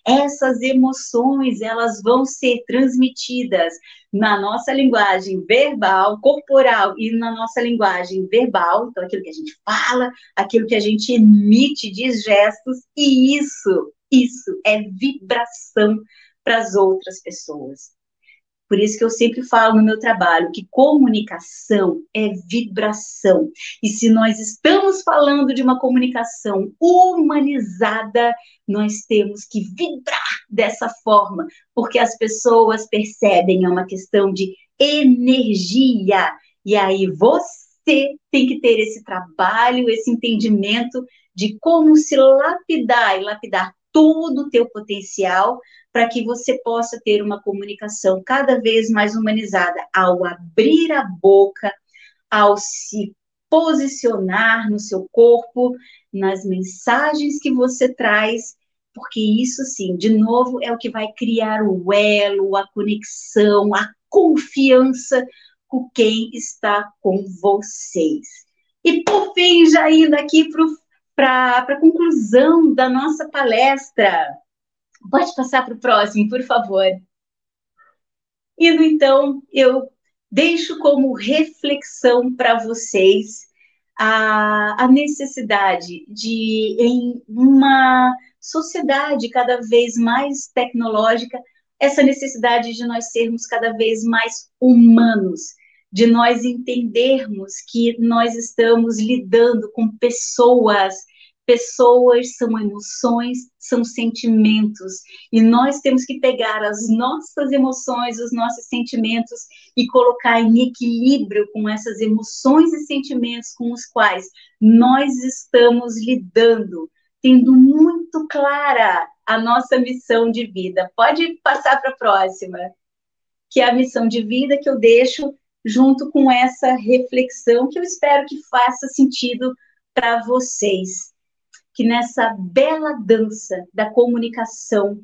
Essas emoções, elas vão ser transmitidas na nossa linguagem verbal, corporal e na nossa linguagem verbal, então aquilo que a gente fala, aquilo que a gente emite de gestos, e isso, isso é vibração para as outras pessoas. Por isso que eu sempre falo no meu trabalho que comunicação é vibração. E se nós estamos falando de uma comunicação humanizada, nós temos que vibrar dessa forma, porque as pessoas percebem é uma questão de energia. E aí você tem que ter esse trabalho, esse entendimento de como se lapidar e lapidar todo o teu potencial para que você possa ter uma comunicação cada vez mais humanizada ao abrir a boca, ao se posicionar no seu corpo, nas mensagens que você traz, porque isso sim, de novo, é o que vai criar o elo, a conexão, a confiança com quem está com vocês. E por fim, já indo aqui para a conclusão da nossa palestra, Pode passar para o próximo, por favor. Indo então, eu deixo como reflexão para vocês a, a necessidade de, em uma sociedade cada vez mais tecnológica, essa necessidade de nós sermos cada vez mais humanos, de nós entendermos que nós estamos lidando com pessoas Pessoas são emoções, são sentimentos, e nós temos que pegar as nossas emoções, os nossos sentimentos e colocar em equilíbrio com essas emoções e sentimentos com os quais nós estamos lidando, tendo muito clara a nossa missão de vida. Pode passar para a próxima, que é a missão de vida que eu deixo junto com essa reflexão que eu espero que faça sentido para vocês que nessa bela dança da comunicação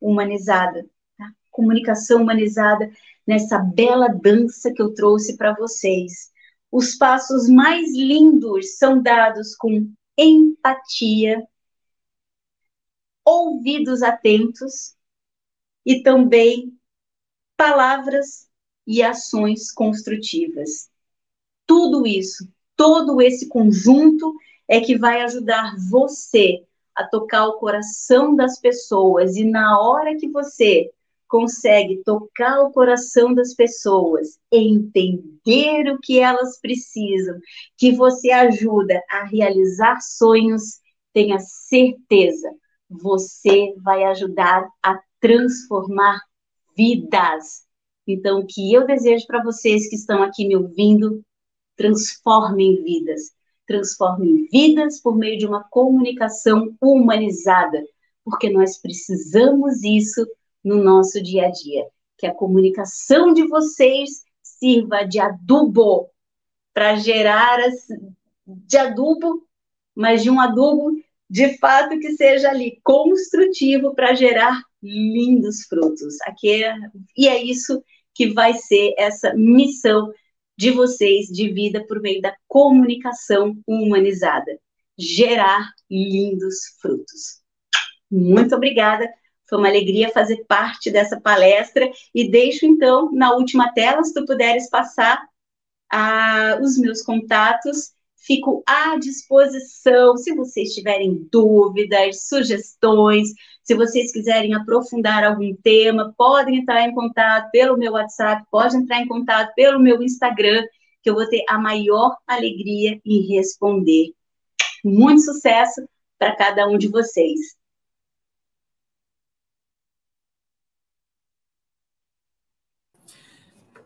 humanizada, tá? comunicação humanizada, nessa bela dança que eu trouxe para vocês, os passos mais lindos são dados com empatia, ouvidos atentos e também palavras e ações construtivas. Tudo isso, todo esse conjunto é que vai ajudar você a tocar o coração das pessoas. E na hora que você consegue tocar o coração das pessoas, entender o que elas precisam, que você ajuda a realizar sonhos, tenha certeza, você vai ajudar a transformar vidas. Então, o que eu desejo para vocês que estão aqui me ouvindo, transformem vidas transformem vidas por meio de uma comunicação humanizada, porque nós precisamos isso no nosso dia a dia. Que a comunicação de vocês sirva de adubo para gerar de adubo, mas de um adubo de fato que seja ali construtivo para gerar lindos frutos. Aqui é, e é isso que vai ser essa missão de vocês de vida por meio da comunicação humanizada, gerar lindos frutos. Muito obrigada. Foi uma alegria fazer parte dessa palestra e deixo então na última tela, se tu puderes passar ah, os meus contatos Fico à disposição se vocês tiverem dúvidas, sugestões, se vocês quiserem aprofundar algum tema, podem entrar em contato pelo meu WhatsApp, pode entrar em contato pelo meu Instagram, que eu vou ter a maior alegria em responder. Muito sucesso para cada um de vocês.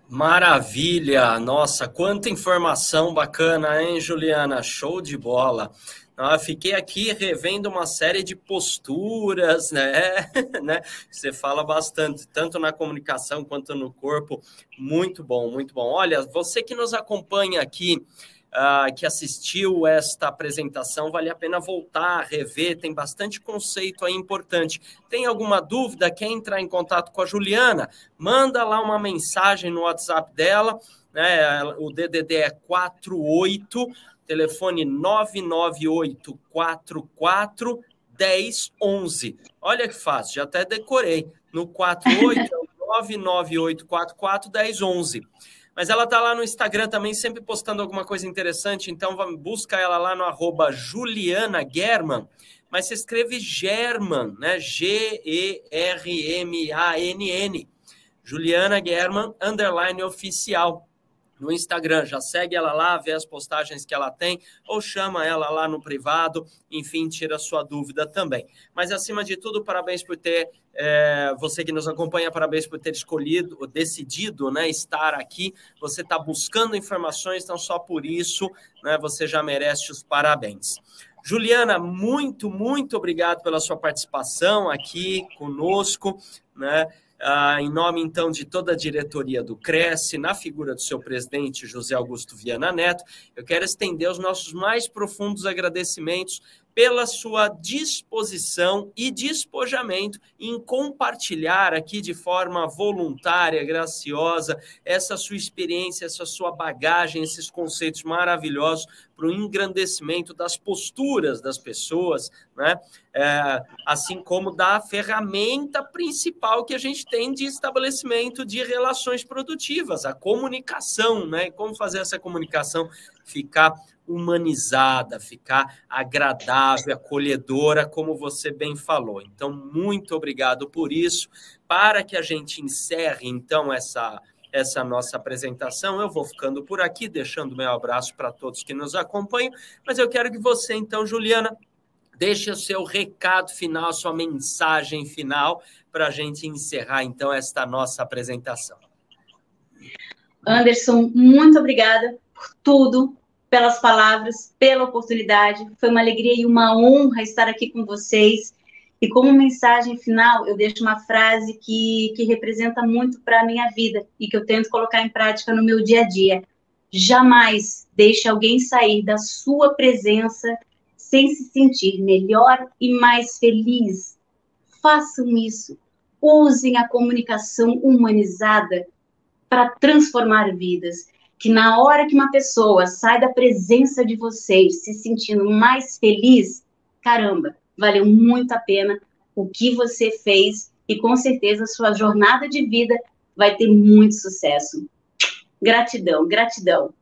Maravilha! Nossa, quanta informação bacana, hein, Juliana? Show de bola! Ah, fiquei aqui revendo uma série de posturas, né? né? Você fala bastante, tanto na comunicação quanto no corpo. Muito bom, muito bom. Olha, você que nos acompanha aqui uh, que assistiu esta apresentação, vale a pena voltar, rever, tem bastante conceito aí importante. Tem alguma dúvida? Quer entrar em contato com a Juliana? Manda lá uma mensagem no WhatsApp dela, né? O DDD é 48, telefone 99844 1011. Olha que fácil, já até decorei. No 48 99844 1011. Mas ela tá lá no Instagram também, sempre postando alguma coisa interessante. Então, busca ela lá no arroba Juliana German. Mas se escreve German, né? G-E-R-M-A-N-N. Juliana German, underline oficial no Instagram. Já segue ela lá, vê as postagens que ela tem, ou chama ela lá no privado, enfim, tira sua dúvida também. Mas acima de tudo, parabéns por ter, é, você que nos acompanha, parabéns por ter escolhido, decidido né, estar aqui. Você está buscando informações, então só por isso né, você já merece os parabéns. Juliana, muito, muito obrigado pela sua participação aqui conosco, né? Ah, em nome, então, de toda a diretoria do Cresce, na figura do seu presidente, José Augusto Viana Neto, eu quero estender os nossos mais profundos agradecimentos pela sua disposição e despojamento em compartilhar aqui de forma voluntária, graciosa, essa sua experiência, essa sua bagagem, esses conceitos maravilhosos para o engrandecimento das posturas das pessoas, né? É, assim como da ferramenta principal que a gente tem de estabelecimento de relações produtivas, a comunicação, né? Como fazer essa comunicação ficar humanizada, ficar agradável, acolhedora, como você bem falou. Então, muito obrigado por isso. Para que a gente encerre, então, essa, essa nossa apresentação, eu vou ficando por aqui, deixando meu abraço para todos que nos acompanham, mas eu quero que você, então, Juliana, deixe o seu recado final, sua mensagem final, para a gente encerrar, então, esta nossa apresentação. Anderson, muito obrigada por tudo, pelas palavras, pela oportunidade. Foi uma alegria e uma honra estar aqui com vocês. E como mensagem final, eu deixo uma frase que, que representa muito para a minha vida e que eu tento colocar em prática no meu dia a dia. Jamais deixe alguém sair da sua presença sem se sentir melhor e mais feliz. Façam isso. Usem a comunicação humanizada para transformar vidas que na hora que uma pessoa sai da presença de vocês se sentindo mais feliz, caramba, valeu muito a pena o que você fez e com certeza sua jornada de vida vai ter muito sucesso. Gratidão, gratidão.